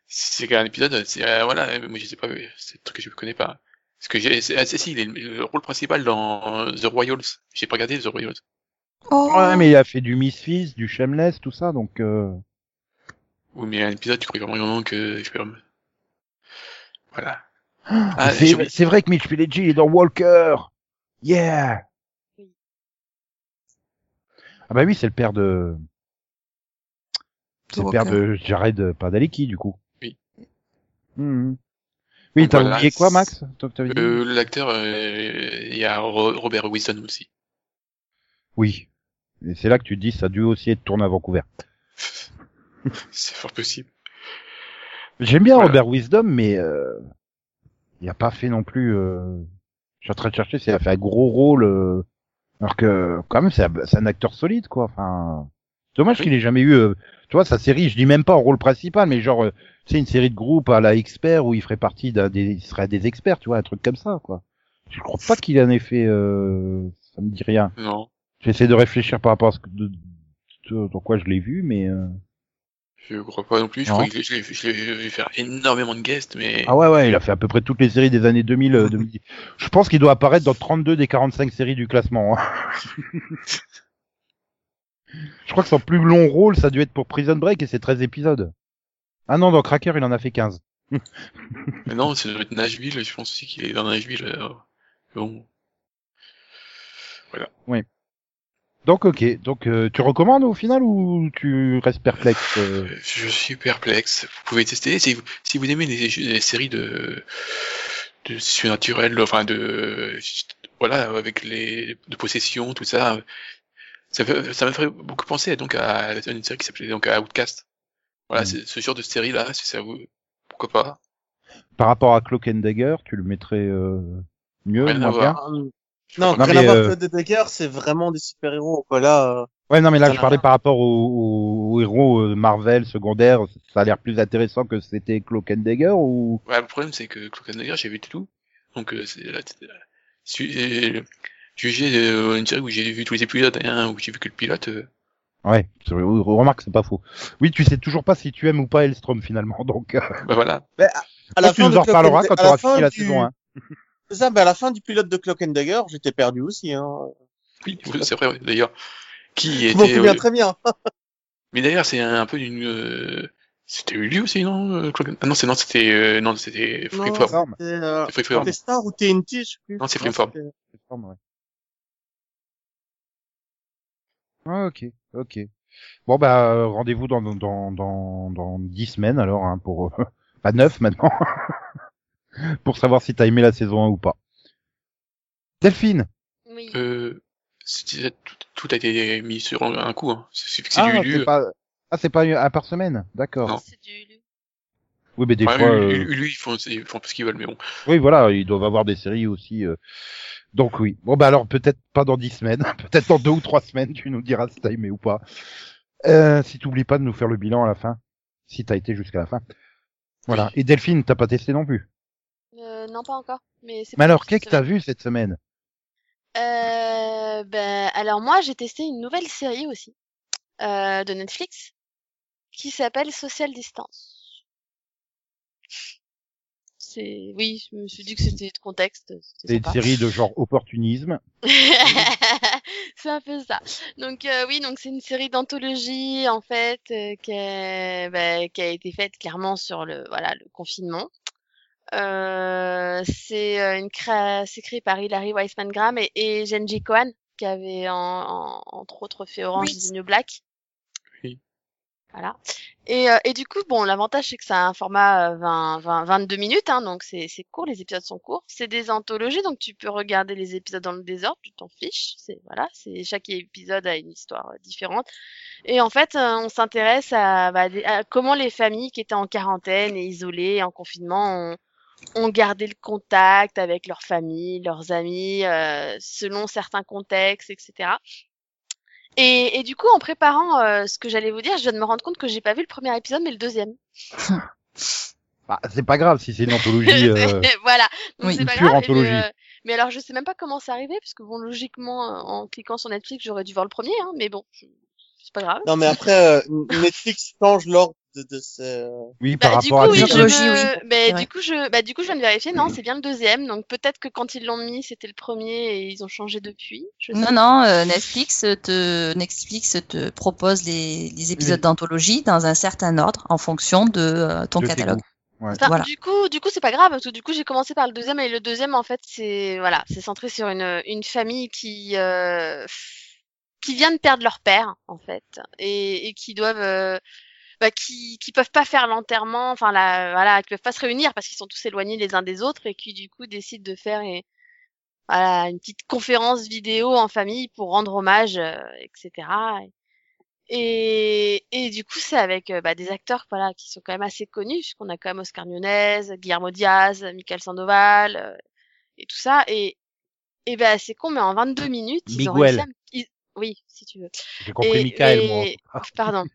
c'est- un épisode, c'est euh, voilà, moi je sais pas, c'est un truc que je connais pas. Parce que j'ai, c'est, ah, si, il est le, le rôle principal dans The Royals. J'ai pas regardé The Royals. Oh. Ouais, mais il a fait du Misfits, du Shameless, tout ça, donc... Euh... Oui, mais un épisode, tu crois vraiment que. Voilà. *gasps* Ah, c'est, vrai que Mitch Pileggi il est dans Walker. Yeah. Oui. Ah bah oui, c'est le père de... C'est le père de Jared Padalecki, du coup. Oui. Mhm. Oui, Donc t'as voilà, oublié quoi, Max? Euh, l'acteur, euh, il y a Ro- Robert Wilson aussi. Oui. Et c'est là que tu te dis, ça a dû aussi être tourné à Vancouver. *laughs* C'est fort possible. J'aime bien Voilà. Robert Wisdom, mais euh, il a pas fait non plus. Euh... Je suis en train de chercher, s'il a fait un gros rôle. euh, Alors que quand même, c'est un, c'est un acteur solide, quoi. Enfin, dommage Oui. qu'il ait jamais eu. euh, Tu vois, sa série, je dis même pas en rôle principal, mais genre, euh, c'est une série de groupe à la expert où il ferait partie d'un des, il serait des experts, tu vois, un truc comme ça, quoi. Je crois pas qu'il en ait fait. Euh... Ça me dit rien. Non. J'essaie de réfléchir par rapport à ce que, de, de- dans quoi je l'ai vu, mais. euh, Je crois pas non plus. Je Non. crois que je l'ai, vu faire énormément de guests, mais Ah ouais, ouais, il a fait à peu près toutes les séries des années 2000. euh, 2010. Je pense qu'il doit apparaître dans 32 des 45 séries du classement. hein. *laughs* Je crois que son plus long rôle, ça a dû être pour Prison Break et c'est 13 épisodes. Ah non, dans Cracker, il en a fait 15. *laughs* mais non, ça doit être Nashville. Je pense aussi qu'il est dans Nashville. euh, Bon. Donc ok, donc euh, tu recommandes au final ou tu restes perplexe euh Euh, Je suis perplexe. Vous pouvez tester si vous, si vous aimez les, les séries de de surnaturel, enfin de voilà avec les de possession, tout ça. Ça fait, ça m'a fait beaucoup penser donc à une série qui s'appelait donc à Outcast. Voilà, Mm. ce genre de série là, si ça vous pourquoi pas. Par rapport à Cloak and Dagger, tu le mettrais euh, mieux, Rien moins bien voir. Non, Non, rien mais, à voir euh, Dagger, c'est vraiment des super-héros. Quoi. Là, euh, Ouais, non, mais là, je parlais par rapport aux, aux héros euh, Marvel secondaires. Ça a l'air plus intéressant que c'était Cloak and Dagger ou? Ouais, le problème c'est que Cloak and Dagger, j'ai vu tout. Donc euh, c'est là, euh, euh, une série où j'ai vu tous les épisodes, hein, où j'ai vu que le pilote. euh, Ouais, c'est vrai, oui, remarque, c'est pas faux. Oui, tu sais toujours pas si tu aimes ou pas Elstrom finalement, *laughs* donc euh, bah voilà. à la tu fin nous en and- quand à tu auras fin fini la du- saison 1. C'est ça, ben à la fin du pilote de Cloak and Dagger, j'étais perdu aussi. Hein. Oui, c'est vrai, d'ailleurs. Qui Je était. souviens euh, très bien. *laughs* Mais d'ailleurs, c'est un, peu d'une. euh, C'était Uli aussi, non euh, Ah non, c'est non, c'était euh, non, c'était Freeform. C'était euh, C'est Freeform. c'était Star ou TNT, je sais plus. Non, c'est Freeform. Forme, ouais. Ah, ok, ok. Bon bah euh, rendez-vous dans dans dans dans dix semaines alors hein, pour euh, *laughs* pas neuf maintenant *laughs* pour savoir si t'as aimé la saison 1 ou pas. Delphine. Oui. Euh, c'est- tout, tout a été mis sur un coup. Hein. C'est c'est Ah, du Ulu. c'est pas ah c'est pas un par semaine, d'accord. Non. C'est du Hulu. Oui, mais des fois, lui, euh, lui, ils font, ils font ce qu'ils veulent, mais bon. oui, voilà, ils doivent avoir des séries aussi. euh. Donc oui. Bon, bah alors peut-être pas dans dix semaines, *laughs* peut-être dans deux ou trois semaines, tu nous diras si t'as aimé ou pas. Euh, si t'oublies pas de nous faire le bilan à la fin, si t'as été jusqu'à la fin. Voilà. Et Delphine, t'as pas testé non plus. Euh, non, pas encore. Mais, c'est Mais alors, qu'est-ce que t'as vu cette semaine? Euh, ben, alors moi, j'ai testé une nouvelle série aussi euh, de Netflix qui s'appelle Social Distance. C'est, oui, je me suis dit que c'était de contexte. C'est une série de genre opportunisme. *laughs* c'est un peu ça. Donc euh, oui, donc c'est une série d'anthologie en fait euh, qui, a, bah, qui a été faite clairement sur le voilà le confinement. Euh, c'est euh, une créa- c'est créé par Hilary Weissman Graham et, et Genji Cohen qui avait en, en- entre autres fait Orange Oui. is the New Black. Oui. Voilà. Et, euh, et du coup, bon, l'avantage c'est que ça a un format euh, 20, 20, 22 minutes, hein, donc c'est c'est court, les épisodes sont courts. C'est des anthologies, donc tu peux regarder les épisodes dans le désordre, tu t'en fiches. C'est voilà, c'est chaque épisode a une histoire euh, différente. Et en fait, euh, on s'intéresse à, bah, à comment les familles qui étaient en quarantaine et isolées, en confinement, ont, ont gardé le contact avec leurs familles, leurs amis, euh, selon certains contextes, etc. Et, et du coup, en préparant euh, ce que j'allais vous dire, je viens de me rendre compte que j'ai pas vu le premier épisode, mais le deuxième. *laughs* Bah, c'est pas grave si c'est une *laughs* anthologie. euh, voilà. Donc Oui, c'est une pas pure grave. anthologie. Mais, euh, mais alors, je sais même pas comment c'est arrivé, parce que bon, logiquement, en cliquant sur Netflix, j'aurais dû voir le premier, hein, mais bon, c'est pas grave. Non, mais après, euh, Netflix change l'ordre de, de ses... Oui, par Bah, du coup, rapport à oui, je me... vrai. du coup, je, bah, du coup, je viens de vérifier. Non, c'est bien le deuxième. Donc, peut-être que quand ils l'ont mis, c'était le premier et ils ont changé depuis. Je sais Non, non, euh, Netflix te, Netflix te propose les, les épisodes Oui. d'anthologie dans un certain ordre en fonction de euh, ton de catalogue. Ouais. Enfin, Voilà. du coup, du coup, c'est pas grave parce que du coup, j'ai commencé par le deuxième et le deuxième, en fait, c'est voilà, c'est centré sur une une famille qui euh, qui vient de perdre leur père, en fait, et, et qui doivent euh, bah, qui qui peuvent pas faire l'enterrement, enfin la voilà, qui peuvent pas se réunir parce qu'ils sont tous éloignés les uns des autres et qui du coup décident de faire et, voilà, une petite conférence vidéo en famille pour rendre hommage, euh, etc. Et, et du coup, c'est avec euh, bah, des acteurs voilà, qui sont quand même assez connus, puisqu'on a quand même Oscar Nunez, Guillermo Diaz, Michael Sandoval, euh, et tout ça. Et, et ben c'est con, mais en 22 minutes, ils ont réussi à... ils- Oui, si tu veux. J'ai compris Et- Michael, moi. et- *laughs* Pardon.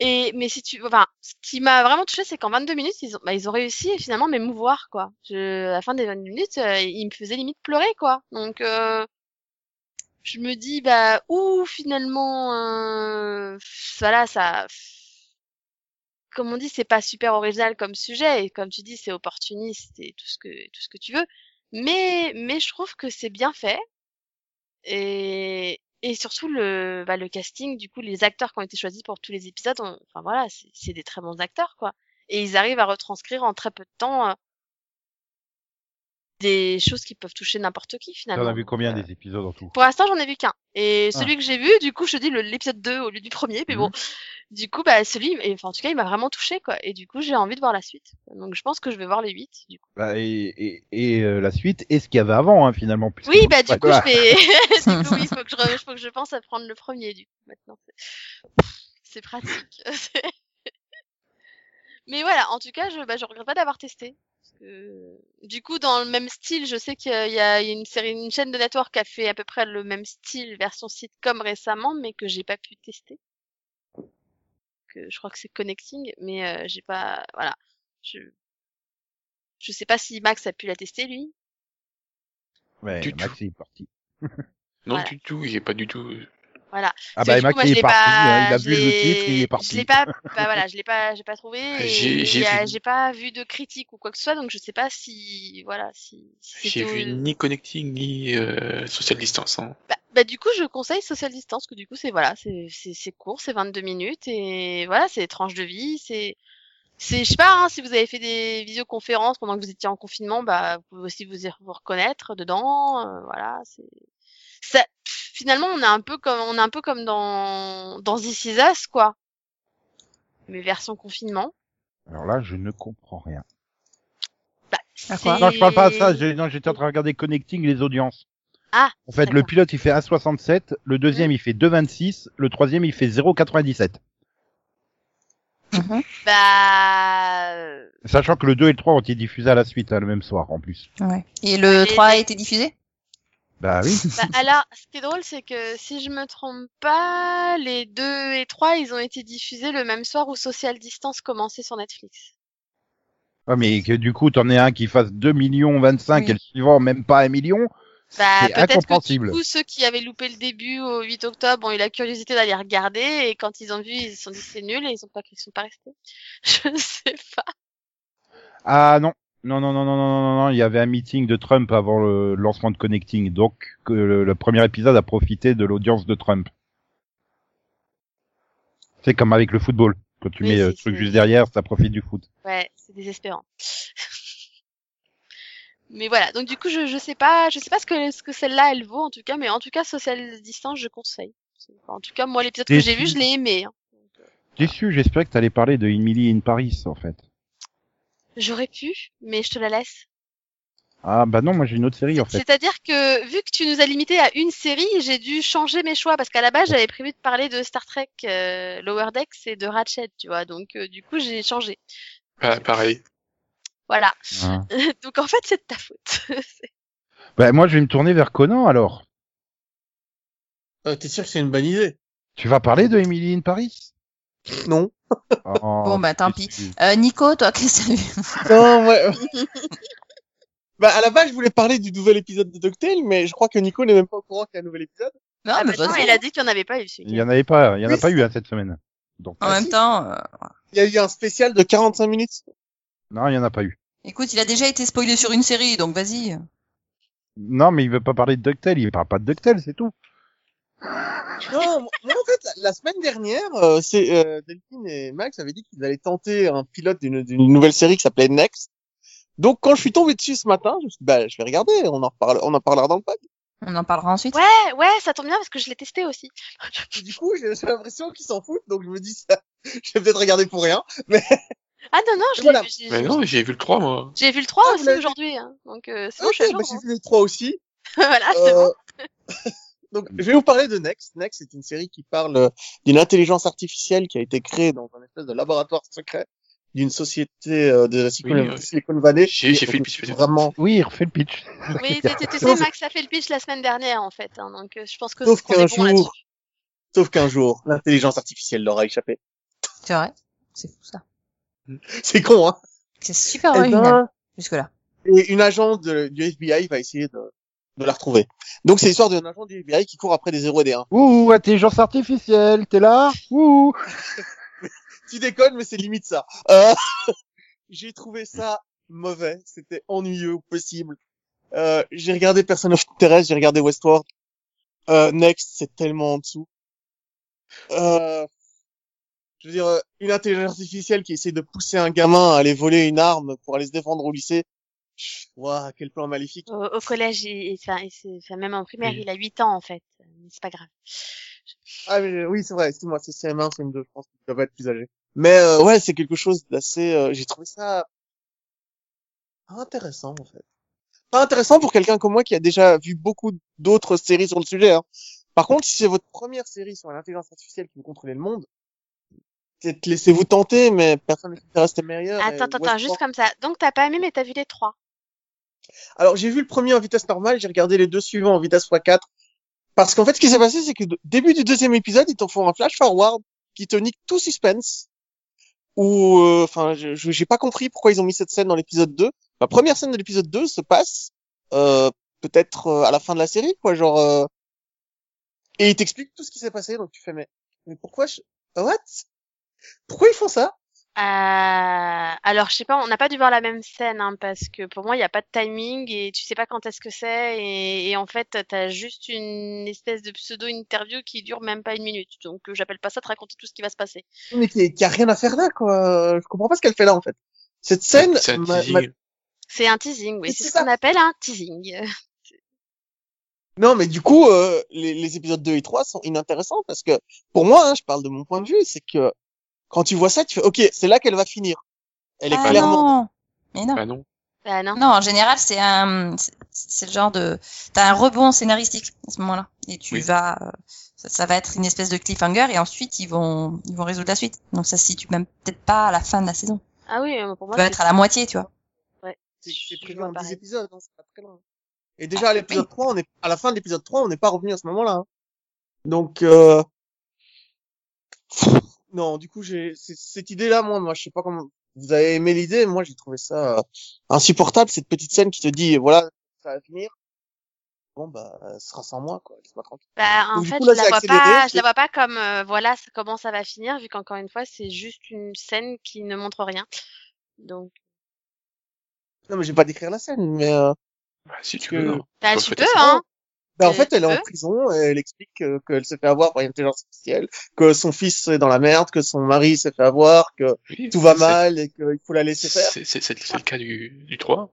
Et mais si tu, enfin, ce qui m'a vraiment touché, c'est qu'en 22 minutes, ils ont, bah, ils ont réussi finalement à m'émouvoir, quoi. Je, à la fin des 22 minutes, euh, ils me faisaient limite pleurer, quoi. Donc, euh, je me dis, bah, ou finalement, euh, voilà, ça, comme on dit, c'est pas super original comme sujet, et comme tu dis, c'est opportuniste et tout ce que, tout ce que tu veux. Mais, mais je trouve que c'est bien fait. Et, et surtout le, bah, le casting, du coup, les acteurs qui ont été choisis pour tous les épisodes, ont- enfin voilà, c'est c'est des très bons acteurs, quoi. Et ils arrivent à retranscrire en très peu de temps euh, des choses qui peuvent toucher n'importe qui, finalement. T'en as vu combien euh, des épisodes en tout? Pour l'instant, j'en ai vu qu'un. Et Ah. celui que j'ai vu, du coup, je te dis l'épisode 2 au lieu du premier, mais Mhm. bon. Du coup, bah, celui, et, enfin, en tout cas, il m'a vraiment touché, quoi. Et du coup, j'ai envie de voir la suite. Donc, je pense que je vais voir les 8, du coup. Bah, et et, et euh, la suite, et ce qu'il y avait avant, hein, finalement. Oui, bah, du coup, je vais, *laughs* *laughs* du coup, oui, il faut que je, re- faut que je pense à prendre le premier, du coup, maintenant. C'est- C'est pratique. *laughs* Mais voilà, en tout cas, je, bah, je regrette pas d'avoir testé. Du coup, dans le même style, je sais qu'il y a, une série, une chaîne de network qui a fait à peu près le même style, version sitcom récemment, mais que j'ai pas pu tester. Que je crois que c'est Connecting, mais euh, j'ai pas, voilà. Je, je sais pas si Max a pu la tester, lui. Ouais, Du Max est parti. Non, Voilà. du tout, il est pas du tout. Voilà. Ah bah coup, moi, il je est parti, pas- hein, il a je vu le titre, il est Je parti. l'ai pas, bah voilà, je l'ai pas, j'ai pas trouvé. *laughs* J'ai- euh, vu- j'ai pas vu de critique ou quoi que ce soit, donc je sais pas si, voilà, si. si J'ai vu au- ni Connecting ni euh, Social Distance. Hein. Bah, bah, du coup, je conseille Social Distance, que du coup, c'est voilà, c'est c'est c'est court, c'est 22 minutes et voilà, c'est des tranches de vie, c'est c'est je sais pas hein, si vous avez fait des visioconférences pendant que vous étiez en confinement, bah vous pouvez aussi vous y vous reconnaître dedans, euh, voilà, c'est ça pff, finalement on est un peu comme on est un peu comme dans dans This Is Us quoi. Mais version confinement. Alors là, je ne comprends rien. Bah, Non, je parle pas de ça. Non, j'étais en train de regarder Connecting les audiences. Ah, En fait, le pilote, il fait 1,67. Le deuxième, il fait 2,26. Le troisième, il fait 0,97. Mhm. Bah, euh, Sachant que le 2 et le 3 ont été diffusés à la suite, hein, le même soir en plus. Ouais. Et le Et 3 a été diffusé? Bah oui. *laughs* bah, alors, ce qui est drôle, c'est que si je me trompe pas, les 2 et 3, ils ont été diffusés le même soir où Social Distance commençait sur Netflix. Ouais, mais que du coup, t'en es un qui fasse 2 millions 25 Oui. et le suivant même pas un million. Bah, C'est peut-être que du incompréhensible. coup, ceux qui avaient loupé le début au 8 octobre ont eu la curiosité d'aller regarder et quand ils ont vu, ils se sont dit c'est nul et ils sont pas, ils sont pas restés. *laughs* Je sais pas. Ah non. Non, non, non, non, non, non, non, il y avait un meeting de Trump avant le lancement de Connecting, donc que le, le premier épisode a profité de l'audience de Trump. C'est comme avec le football. Quand tu Oui, mets euh, le truc c'est- juste derrière, ça profite du foot. Ouais, c'est désespérant. *laughs* mais voilà, donc du coup, je, je sais pas, je sais pas ce que, ce que celle-là elle vaut en tout cas, mais en tout cas, Social Distance, je conseille. En tout cas, moi, l'épisode que j'ai vu, je l'ai aimé. hein. Déçu, j'espérais que t'allais parler de Emily in Paris, en fait. J'aurais pu, mais je te la laisse. Ah bah non, moi j'ai une autre série en fait. C'est-à-dire que vu que tu nous as limité à une série, j'ai dû changer mes choix parce qu'à la base j'avais prévu de parler de Star Trek euh, Lower Decks et de Ratchet, tu vois. Donc euh, du coup j'ai changé. Bah, pareil. Voilà. Hein. *laughs* donc en fait c'est de ta faute. *laughs* Bah moi je vais me tourner vers Conan alors. Euh, T'es sûr que c'est une bonne idée? Tu vas parler de Emily in Paris? Non. Oh, Bon, bah, tant déçu. Euh, Nico, toi, *laughs* qu'est-ce que t'as vu Non, ouais. *laughs* bah, à la base, je voulais parler du nouvel épisode de DuckTales, mais je crois que Nico n'est même pas au courant qu'il y a un nouvel épisode. Non, ah, mais bah, non, il a dit qu'il n'y en avait pas eu Il y week-end. en avait pas, il y en a Oui, pas eu hein, cette semaine. Donc En même temps, euh, Il y a eu un spécial de 45 minutes. non, il y en a pas eu. écoute, il a déjà été spoilé sur une série, donc vas-y. Non, mais il veut pas parler de DuckTales, il parle pas de DuckTales, c'est tout. Non, *laughs* moi, en fait, la, semaine dernière, euh, c'est euh, Delphine et Max avaient dit qu'ils allaient tenter un pilote d'une d'une nouvelle série qui s'appelait Next. Donc, quand je suis tombé dessus ce matin, je me suis dit, bah, je vais regarder, on en reparle, on en parlera dans le pod. On en parlera ensuite. Ouais, ouais, ça tombe bien parce que je l'ai testé aussi. Et du coup, j'ai l'impression qu'ils s'en foutent, donc je me dis, ça, *laughs* je vais peut-être regarder pour rien. Ah non non, je l'ai Voilà. vu. j'ai- Mais j'ai- non, j'ai vu le 3, moi. J'ai vu le 3 Ah, aussi aujourd'hui, hein. donc euh, c'est bon, Ok, je suis bah, j'ai vu les trois aussi. *laughs* voilà, c'est Euh, bon. Donc, je vais vous parler de Next. Next, c'est une série qui parle euh, d'une intelligence artificielle qui a été créée dans un espèce de laboratoire secret d'une société euh, de la Silicon, Oui, oui. Silicon Valley. J'ai- fait le pitch. Vraiment. Oui, refais le pitch. Oui, *laughs* tu, sais, Max a fait le pitch la semaine dernière en fait, hein, donc euh, je pense que Sauf est qu'un bon jour, sauf qu'un jour, l'intelligence artificielle leur a échappé. C'est vrai. C'est fou, ça. *laughs* C'est con, hein. C'est super Eh original, ben, jusque-là. et une agente de- du FBI va essayer de, de la retrouver. Donc, c'est l'histoire d'un agent du FBI qui court après des 0 et des 1. Ouh, intelligence artificielle, t'es là Ouh *laughs* Tu déconnes, mais c'est limite ça. Euh, *laughs* j'ai trouvé ça mauvais. C'était ennuyeux au possible. Euh, j'ai regardé Person of Interest, j'ai regardé Westworld. Euh, Next, c'est tellement en dessous. Euh, je veux dire, euh, une intelligence artificielle qui essaie de pousser un gamin à aller voler une arme pour aller se défendre au lycée. Waouh, quel plan maléfique. Au, au collège, il, enfin, il s'est- enfin, même en primaire, Oui. il a 8 ans en fait, mais c'est pas grave. Ah mais oui, c'est vrai, excuse-moi, c'est CM1, CM2, je pense qu'il doit pas être plus âgé. Mais euh, ouais, c'est quelque chose d'assez... euh, j'ai trouvé ça intéressant, en fait. Pas intéressant pour quelqu'un comme moi qui a déjà vu beaucoup d'autres séries sur le sujet. Hein. Par contre, si c'est votre première série sur l'intelligence artificielle qui veut contrôler le monde, peut-être laissez-vous tenter, mais personne ne s'intéresse à meilleur. Attends, attends, attends, juste comme ça. Donc t'as pas aimé, mais t'as vu les trois. Alors, j'ai vu le premier en vitesse normale, j'ai regardé les deux suivants en vitesse x4. Parce qu'en fait, ce qui s'est passé, c'est que début du deuxième épisode, ils t'en font un flash forward qui te nique tout suspense. Ou, euh, enfin, j'ai pas compris pourquoi ils ont mis cette scène dans l'épisode 2. La première scène de l'épisode 2 se passe euh, peut-être euh, à la fin de la série, quoi, genre. euh, Et ils t'expliquent tout ce qui s'est passé, donc tu fais mais, mais pourquoi je... What? Pourquoi ils font ça? Euh, alors, je sais pas, on n'a pas dû voir la même scène, hein, parce que pour moi, il n'y a pas de timing et tu sais pas quand est-ce que c'est. Et, et en fait, t'as juste une espèce de pseudo-interview qui dure même pas une minute. Donc, euh, j'appelle pas ça te raconter tout ce qui va se passer. Mais qui, qui a rien à faire là, quoi. Je comprends pas ce qu'elle fait là, en fait. Cette scène, C'est un teasing. m'a- C'est un teasing, oui. C'est ce qu'on appelle un teasing. *laughs* Non, mais du coup, euh, les, les épisodes 2 et 3 sont inintéressants parce que, pour moi, hein, je parle de mon point de vue, c'est que quand tu vois ça, tu fais, ok, c'est là qu'elle va finir. Elle est Ah clairement. non Mais non. Bah non. Bah non. Non, en général, c'est un, c'est- le genre de, t'as un rebond scénaristique à ce moment-là, et tu Oui. vas, euh, ça, ça va être une espèce de cliffhanger, et ensuite ils vont, ils vont résoudre la suite. Donc ça se situe même peut-être pas à la fin de la saison. Ah oui, pour moi, Ça va c'est- être à la moitié, tu vois. C'est Je- c'est prévu en 10 pareil. épisodes, hein, c'est pas très long. Et déjà, à l'épisode oui. 3, on est, à la fin de l'épisode 3, on n'est pas revenu à ce moment-là. hein. Donc, euh... non, du coup, j'ai, c'est- cette idée-là, moi, moi, je sais pas comment, vous avez aimé l'idée, moi, j'ai trouvé ça euh, insupportable, cette petite scène qui te dit, voilà, ça va finir. Bon, bah, ce sera sans moi, quoi. Laisse-moi tranquille. Bah, en Donc, fait, coup, là, je la vois pas, je la vois pas comme, euh, voilà, ça- comment ça va finir, vu qu'encore une fois, c'est juste une scène qui ne montre rien. Donc, Non, mais je vais pas décrire la scène, mais, euh, Bah, si tu veux, non. bah, tu peux, hein. Bah, en Et fait, elle est en peux prison et elle explique euh, qu'elle s'est fait avoir par une intelligence artificielle, que son fils est dans la merde, que son mari s'est fait avoir, que Oui, tout va mal et qu'il faut la laisser faire. C'est le cas du, du 3.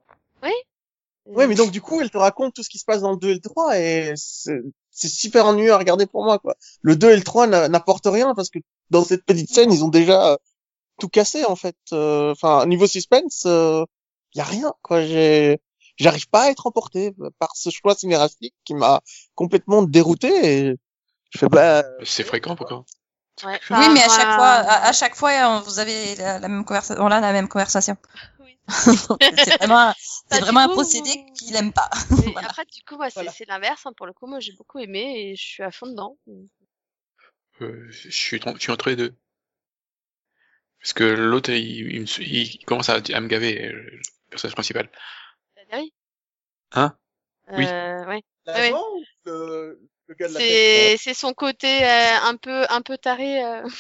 Ouais, mais donc du coup, elle te raconte tout ce qui se passe dans le 2 et le 3 et c'est super ennuyeux à regarder pour moi, quoi. Le 2 et le 3 n'a- n'apportent rien parce que dans cette petite scène, ils ont déjà euh, tout cassé, en fait. Euh, Enfin, niveau suspense, euh, y a rien, quoi. J'ai, j'arrive pas à être emporté par ce choix scénaristique qui m'a complètement dérouté et je fais, bah, C'est fréquent, pourquoi? Ouais, oui, mais à chaque fois, à, à chaque fois, euh, vous avez la, la même conversation, on a la même conversation. Oui. *laughs* C'est vraiment, Bah, vraiment un procédé qu'il aime pas. *laughs* Voilà. après, du coup, moi, c'est Voilà. l'inverse. hein. Pour le coup, moi, j'ai beaucoup aimé et je suis à fond dedans. Euh, je suis, je suis entre les deux. Parce que l'autre, il, il, il commence à, à me gaver, euh, le personnage principal. Oui. Hein? Oui. Euh, ouais. l'agent ou le, le gars de la tête C'est c'est son côté euh, un peu un peu taré. euh. *laughs*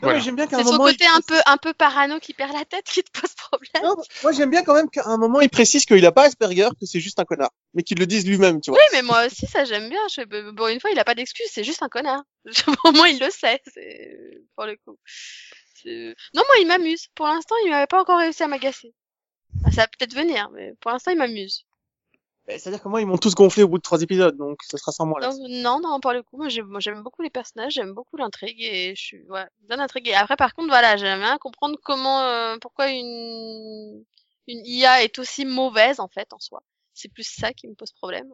Non, Voilà. mais j'aime bien qu'à un C'est son moment, il côté un peu un peu parano qui perd la tête *laughs* qui te pose problème. Non, moi j'aime bien quand même qu'à un moment il précise qu'il a pas Asperger, que c'est juste un connard, mais qu'il le dise lui-même, tu vois. Oui, mais moi aussi, ça j'aime bien. Je... Bon, une fois, il a pas d'excuse, c'est juste un connard. *laughs* Au moins, il le sait, c'est pour le coup. C'est- Non, moi, il m'amuse. Pour l'instant, il m'avait pas encore réussi à m'agacer. Ah, ça va peut-être venir, mais pour l'instant, il m'amuse. Eh, C'est-à-dire que moi ils m'ont tous gonflé au bout de trois épisodes, donc ce sera sans moi là. Non, non, pour le coup, moi, j'aime beaucoup les personnages, j'aime beaucoup l'intrigue et je suis ouais, bien intriguée. Après, par contre, voilà, j'aime bien comprendre comment, euh, pourquoi une une IA est aussi mauvaise en fait en soi. C'est plus ça qui me pose problème.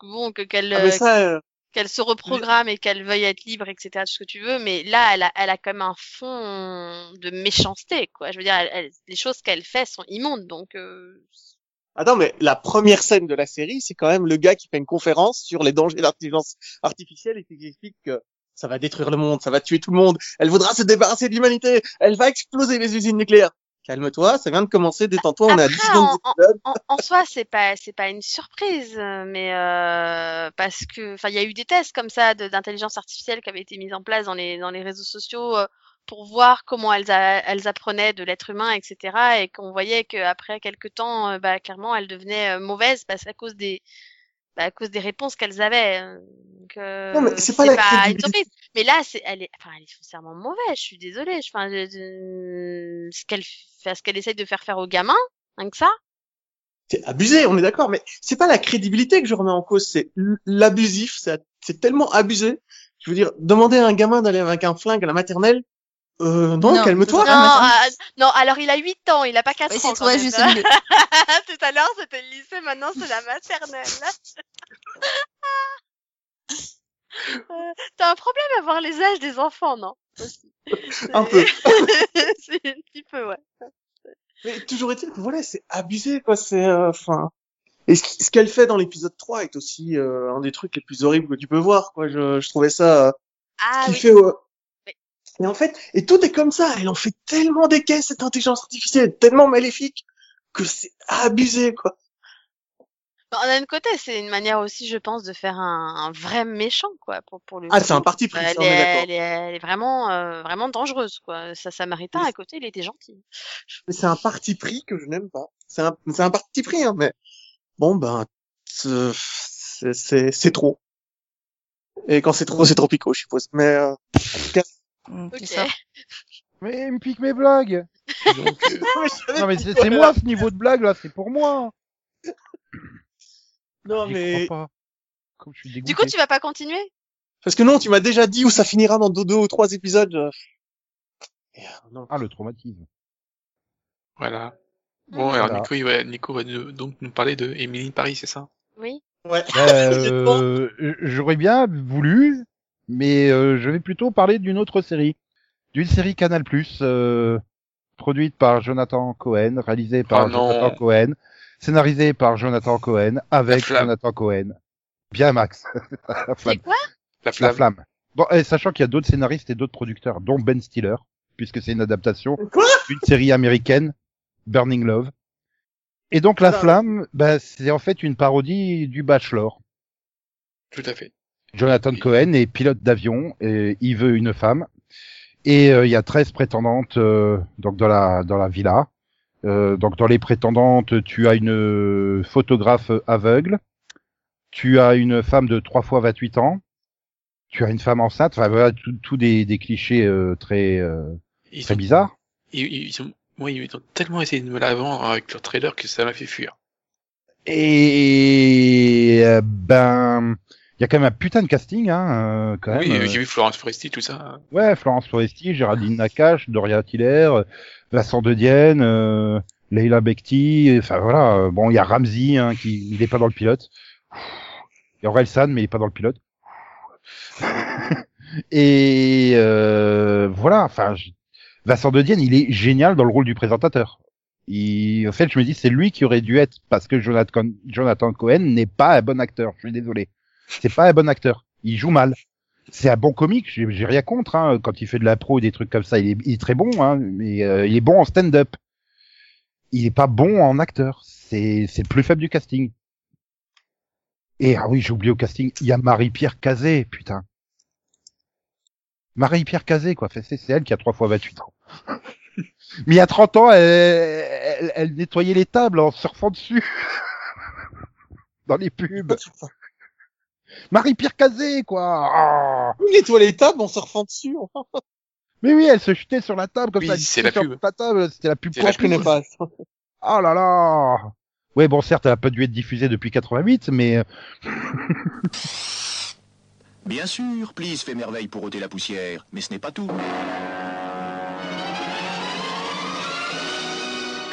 Bon, que qu'elle Ah, mais euh, ça, euh, qu'elle se reprogramme et qu'elle veuille être libre, etc., tout ce que tu veux, mais là, elle a, elle a quand même un fond de méchanceté, quoi. Je veux dire, elle, elle- les choses qu'elle fait sont immondes, donc, euh, Attends, mais la première scène de la série, c'est quand même le gars qui fait une conférence sur les dangers de l'intelligence artificielle et qui explique que ça va détruire le monde, ça va tuer tout le monde, elle voudra se débarrasser de l'humanité, elle va exploser les usines nucléaires. Calme-toi, ça vient de commencer, détends-toi, on à 10 Après, secondes en- en, en soi, c'est pas, c'est pas une surprise, mais euh, parce que, enfin, il y a eu des tests comme ça d'intelligence artificielle qui avaient été mis en place dans les dans les réseaux sociaux euh, pour voir comment elles a- elles apprenaient de l'être humain, etc. Et qu'on voyait qu'après quelques temps, euh, bah, clairement, elles devenaient mauvaises parce à cause des bah, à cause des réponses qu'elles avaient. euh, Donc, euh, Non, mais c'est pas la une surprise. Mais là, c'est, elle est, enfin, elle est foncièrement mauvaise. Je suis désolée. Je- Enfin, je- je- ce qu'elle fait, ce qu'elle essaye de faire faire aux gamins, rien que ça. C'est abusé, on est d'accord, mais c'est pas la crédibilité que je remets en cause, c'est l'abusif, c'est c'est tellement abusé. Je veux dire, demander à un gamin d'aller avec un flingue à la maternelle, euh, non, Non, calme-toi. Non, Ah, ah, non, alors il a 8 ans, il a pas 4 Oui, ans. toi, juste *laughs* Tout à l'heure, c'était le lycée, maintenant c'est la maternelle. *laughs* Euh, T'as un problème à voir les âges des enfants, non? *laughs* Un peu. c'est un petit peu, ouais. Mais toujours est-il que voilà, c'est abusé, quoi, c'est, euh, enfin. et ce, qu'elle fait dans l'épisode 3 est aussi euh, un des trucs les plus horribles que tu peux voir, quoi. Je, je trouvais ça, euh, Ah qui oui. fait, euh, Oui. Et en fait, et tout est comme ça. Elle en fait tellement des caisses, cette intelligence artificielle, tellement maléfique, que c'est abusé, quoi. Bon, D'un autre côté, c'est une manière aussi, je pense, de faire un, un vrai méchant, quoi, pour, pour le Ah, c'est un parti pris, elle, ça, est, elle, est, elle est vraiment, euh, vraiment dangereuse, quoi. Ça, Samaritain, à côté, il était gentil. Mais c'est un parti pris que je n'aime pas. C'est un, c'est un parti pris, hein, mais bon, ben, c'est, c'est, c'est- c'est trop. Et quand c'est trop, c'est trop picot, je suppose. Mais, euh, Mm, Ok. c'est ça. Mais il me pique mes blagues. Donc, euh, *laughs* Non mais c'est moi ce niveau de blague là, c'est pour moi. *coughs* Non, mais, crois pas. Comme je suis dégoûté. Du coup, tu vas pas continuer? Parce que non, tu m'as déjà dit où ça finira dans deux, deux ou trois épisodes. euh. Euh, non. Ah le traumatisme. Voilà. Bon, Mhm. alors Voilà. Nico, il va, Nico va nous- donc nous parler de Emily Paris, c'est ça? Oui. Ouais. *laughs* Euh, J'aurais bien voulu, mais euh, je vais plutôt parler d'une autre série, d'une série Canal+, euh, produite par Jonathan Cohen, réalisée par Oh. Jonathan Cohen, scénarisée par Jonathan Cohen, avec flamme. Jonathan Cohen. Bien Max, *laughs* la C'est flamme. quoi? La La flamme. flamme. Bon, et sachant qu'il y a d'autres scénaristes et d'autres producteurs, dont Ben Stiller, puisque c'est une adaptation d'une série américaine, Burning Love. Et donc La Oula. Flamme, bah, c'est en fait une parodie du Bachelor. Tout à fait. Jonathan Cohen est pilote d'avion et il veut une femme. Et euh, il y a 13 prétendantes euh, donc dans la dans la villa. Euh, donc dans les prétendantes, tu as une photographe aveugle, tu as une femme de 3 fois 28 ans, tu as une femme enceinte, enfin voilà tout, tout des, des clichés euh, très euh, Ils très ont, bizarres. ils, ils ont, moi, ils ont tellement essayé de me la vendre avec leur trailer que ça m'a fait fuir. Et euh, ben il y a quand même un putain de casting hein, euh, quand même. oui, euh. j'ai vu Florence Foresti, tout ça. Ouais, Florence Foresti, Géraldine Nakache, Doria Tiller, euh, Vincent De Dienne, euh, Leila Bekti, enfin voilà. euh, Bon, il y a Ramsey, hein, qui il est pas dans le pilote. Il y a Orelsan, mais il est pas dans le pilote. *laughs* Et euh, voilà, enfin, Vincent De Dienne, il est génial dans le rôle du présentateur. Il, en fait, je me dis, c'est lui qui aurait dû être, parce que Jonathan, Jonathan Cohen n'est pas un bon acteur. Je suis désolé. C'est pas un bon acteur. Il joue mal c'est un bon comique, j'ai rien contre. Hein. Quand il fait de la pro des trucs comme ça, il est, très bon, hein, mais euh, il est bon en stand-up. Il est pas bon en acteur. C'est le plus faible du casting. Et ah oui, j'ai oublié au casting, il y a Marie-Pierre Cazé, putain. Marie-Pierre Cazé, quoi. C'est elle qui a trois fois 28 ans. *laughs* mais il y a 30 ans, elle, elle, elle nettoyait les tables en surfant dessus. *laughs* Dans les pubs. Marie-Pierre Cazé, quoi. Ah. Nettoie les tables en surfant dessus. enfin. Mais oui, elle se jetait sur la table comme Oui, ça. c'est la pub. la table, c'était la pub. Je connais pas. Oh là là. Ouais, bon, certes, elle a pas dû être diffusée depuis 88, mais euh, Bien sûr, Please fait merveille pour ôter la poussière, mais ce n'est pas tout.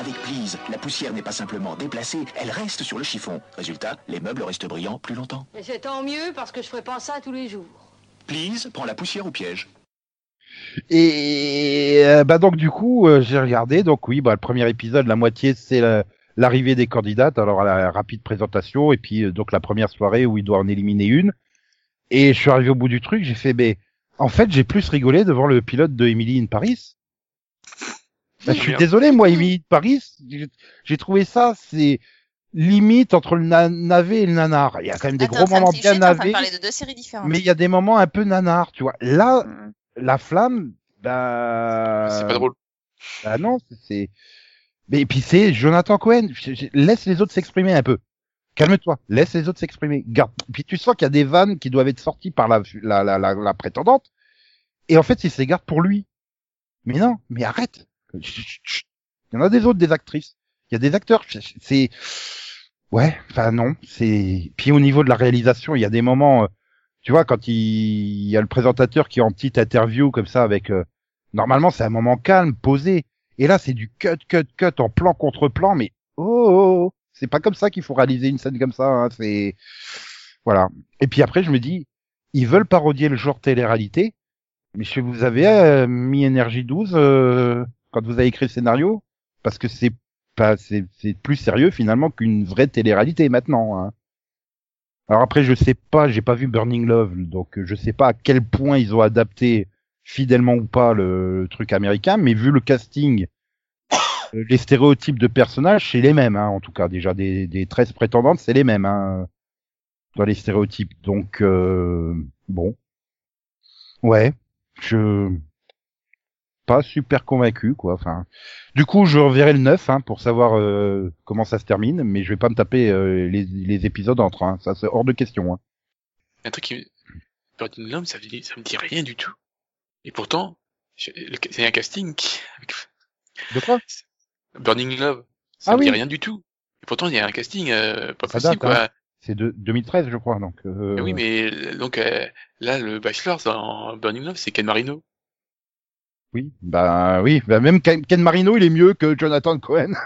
Avec Please, la poussière n'est pas simplement déplacée, elle reste sur le chiffon. Résultat, les meubles restent brillants plus longtemps. Et c'est tant mieux parce que je ferai pas ça tous les jours. Please prend la poussière au piège. et euh, bah donc du coup, euh, j'ai regardé. Donc oui, bah le premier épisode, la moitié, c'est la- l'arrivée des candidates. Alors la rapide présentation et puis euh, donc la première soirée où il doit en éliminer une. Et je suis arrivé au bout du truc, j'ai fait, ben, en fait, j'ai plus rigolé devant le pilote de Emily in Paris. Bah, je suis désolé, moi, Emily in Paris, j'ai- j'ai trouvé ça, c'est limite entre le na- navet et le nanar. Il y a quand même des Attends, gros de moments bien de navets, parler de deux séries différentes. mais il y a des moments un peu nanar, tu vois. Là, Mm. la flamme, bah, C'est pas drôle. bah non, c'est- c'est. Mais et puis c'est Jonathan Cohen. Je- je- Laisse les autres s'exprimer un peu. Calme-toi. Laisse les autres s'exprimer. Garde. Puis tu sens qu'il y a des vannes qui doivent être sorties par la la la, la, la prétendante. Et en fait, il se les garde pour lui. Mais non. Mais arrête. *laughs* Il y en a des autres, des actrices. Il y a des acteurs. C'est ouais. Enfin non. C'est. Puis au niveau de la réalisation, il y a des moments. euh, Tu vois, quand il, y a le présentateur qui est en petite interview comme ça avec. euh, Normalement, c'est un moment calme, posé. Et là, c'est du cut, cut, cut en plan contre plan, mais oh, oh, oh. c'est pas comme ça qu'il faut réaliser une scène comme ça. Hein. C'est voilà. Et puis après, je me dis, ils veulent parodier le genre télé-réalité, mais je vous avez euh, mis énergie 12 euh, quand vous avez écrit le scénario, parce que c'est pas, c'est c'est plus sérieux finalement qu'une vraie télé-réalité maintenant. Hein. Alors après, je sais pas, j'ai pas vu Burning Love, donc je sais pas à quel point ils ont adapté fidèlement ou pas le, le truc américain, mais vu le casting, *coughs* les stéréotypes de personnages, c'est les mêmes, hein, en tout cas, déjà des, des 13 prétendantes, c'est les mêmes, hein, dans les stéréotypes. Donc, euh, bon. Ouais, je... Pas super convaincu, quoi. Enfin, du coup, je reverrai le 9 hein, pour savoir euh, comment ça se termine, mais je vais pas me taper euh, les, les épisodes entre. Hein. Ça, c'est hors de question. Hein. Un truc qui... Burning Love, ça, me dit- ça me dit rien du tout. Et pourtant, je- c'est un casting qui... De quoi? Burning Love, ça Ah me dit rien du tout. Et pourtant, il y a un casting euh, pas Ça possible, date, hein. quoi. C'est de 2013, je crois. Donc. euh, oui, mais donc euh, là, le Bachelor dans Burning Love, c'est Ken Marino. Oui, bah oui, bah même Ken, Marino, il est mieux que Jonathan Cohen. *laughs*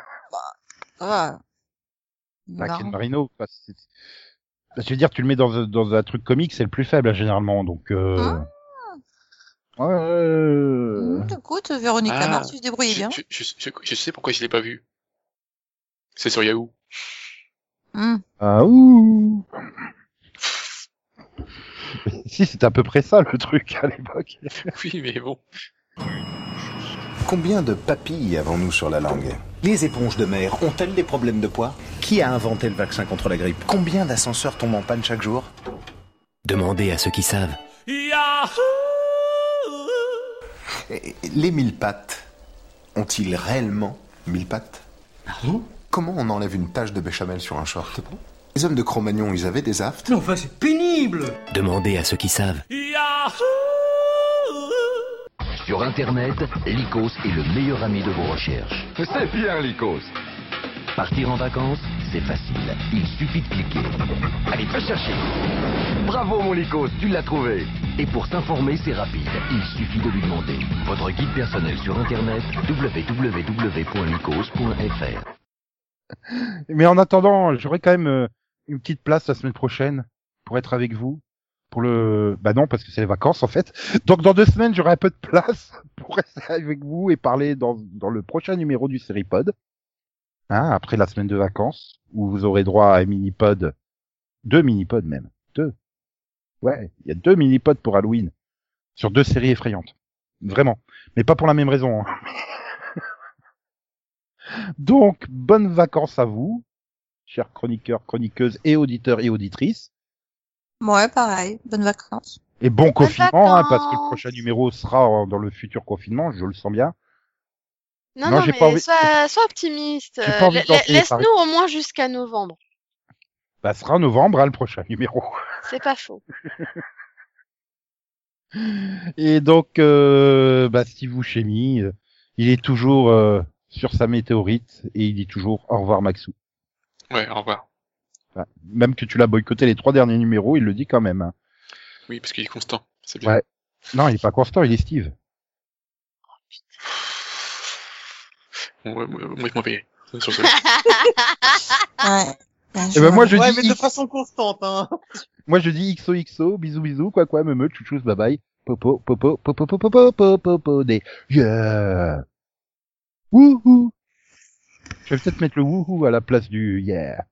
Ah. Bah. Ken Marino, bah, c'est- bah, je veux dire, tu le mets dans, un- dans un truc comique, c'est le plus faible généralement, donc. Euh... Ah. Ouais, euh, Mmh, écoute, Véronique Ah, Lamarche, tu te débrouilles je, bien. je, je, je- je sais pourquoi je l'ai pas vu. C'est sur Yahoo. Mmh. Ah ouh. *laughs* si, c'était à peu près ça le truc à l'époque. *laughs* Oui, mais bon. Combien de papilles avons-nous sur la langue Les éponges de mer ont-elles des problèmes de poids Qui a inventé le vaccin contre la grippe Combien d'ascenseurs tombent en panne chaque jour Demandez à ceux qui savent. Et Les mille pattes ont-ils réellement mille pattes Comment on enlève une tache de béchamel sur un short Les hommes de Cro-Magnon, ils avaient des aftes enfin, c'est pénible Demandez à ceux qui savent. Sur Internet, Lycos est le meilleur ami de vos recherches. C'est bien, Lycos. Partir en vacances, c'est facile. Il suffit de cliquer. Allez, va chercher Bravo, mon Lycos, tu l'as trouvé. Et pour s'informer, c'est rapide. Il suffit de lui demander. Votre guide personnel sur Internet, www.lycos.fr. Mais en attendant, j'aurai quand même euh, une petite place la semaine prochaine pour être avec vous. Pour le, bah non, parce que c'est les vacances en fait. Donc dans deux semaines, j'aurai un peu de place *laughs* pour rester avec vous et parler dans, dans le prochain numéro du Seripod. Hein, après la semaine de vacances, où vous aurez droit à un mini-pod, deux mini-pods même, deux. Ouais, il y a deux mini-pods pour Halloween sur deux séries effrayantes, vraiment, mais pas pour la même raison. hein. *laughs* Donc, bonnes vacances à vous, chers chroniqueurs, chroniqueuses et auditeurs et auditrices. Ouais, pareil. Bonnes vacances. Et bon confinement, hein, parce que le prochain numéro sera dans le futur confinement, je le sens bien. Non, Non, non, mais pas envie- sois, sois optimiste. Euh, Laisse-nous au moins jusqu'à novembre. Bah, ce sera en novembre, hein, le prochain numéro. *laughs* C'est pas faux. Et donc, euh, bah, Steve Buscemi, euh, il est toujours euh, sur sa météorite et il dit toujours au revoir Maxou. Ouais, au revoir. Voilà. Même que tu l'as boycotté les trois derniers numéros, il le dit quand même. Oui, parce qu'il est constant. C'est bien. Ouais. Non, il est pas constant, il est Steve. Moi, moi, je m'en vais. Sur ce. Ouais. Ouais, Et ben moi je ouais, dis mais de X- façon constante, hein. moi je dis XOXO, bisous bisous, quoi quoi, me me, chouchous, bye bye, popo popo popo popo popo popo des yeah. Wouhou. Je vais peut-être mettre le wouhou à la place du yeah.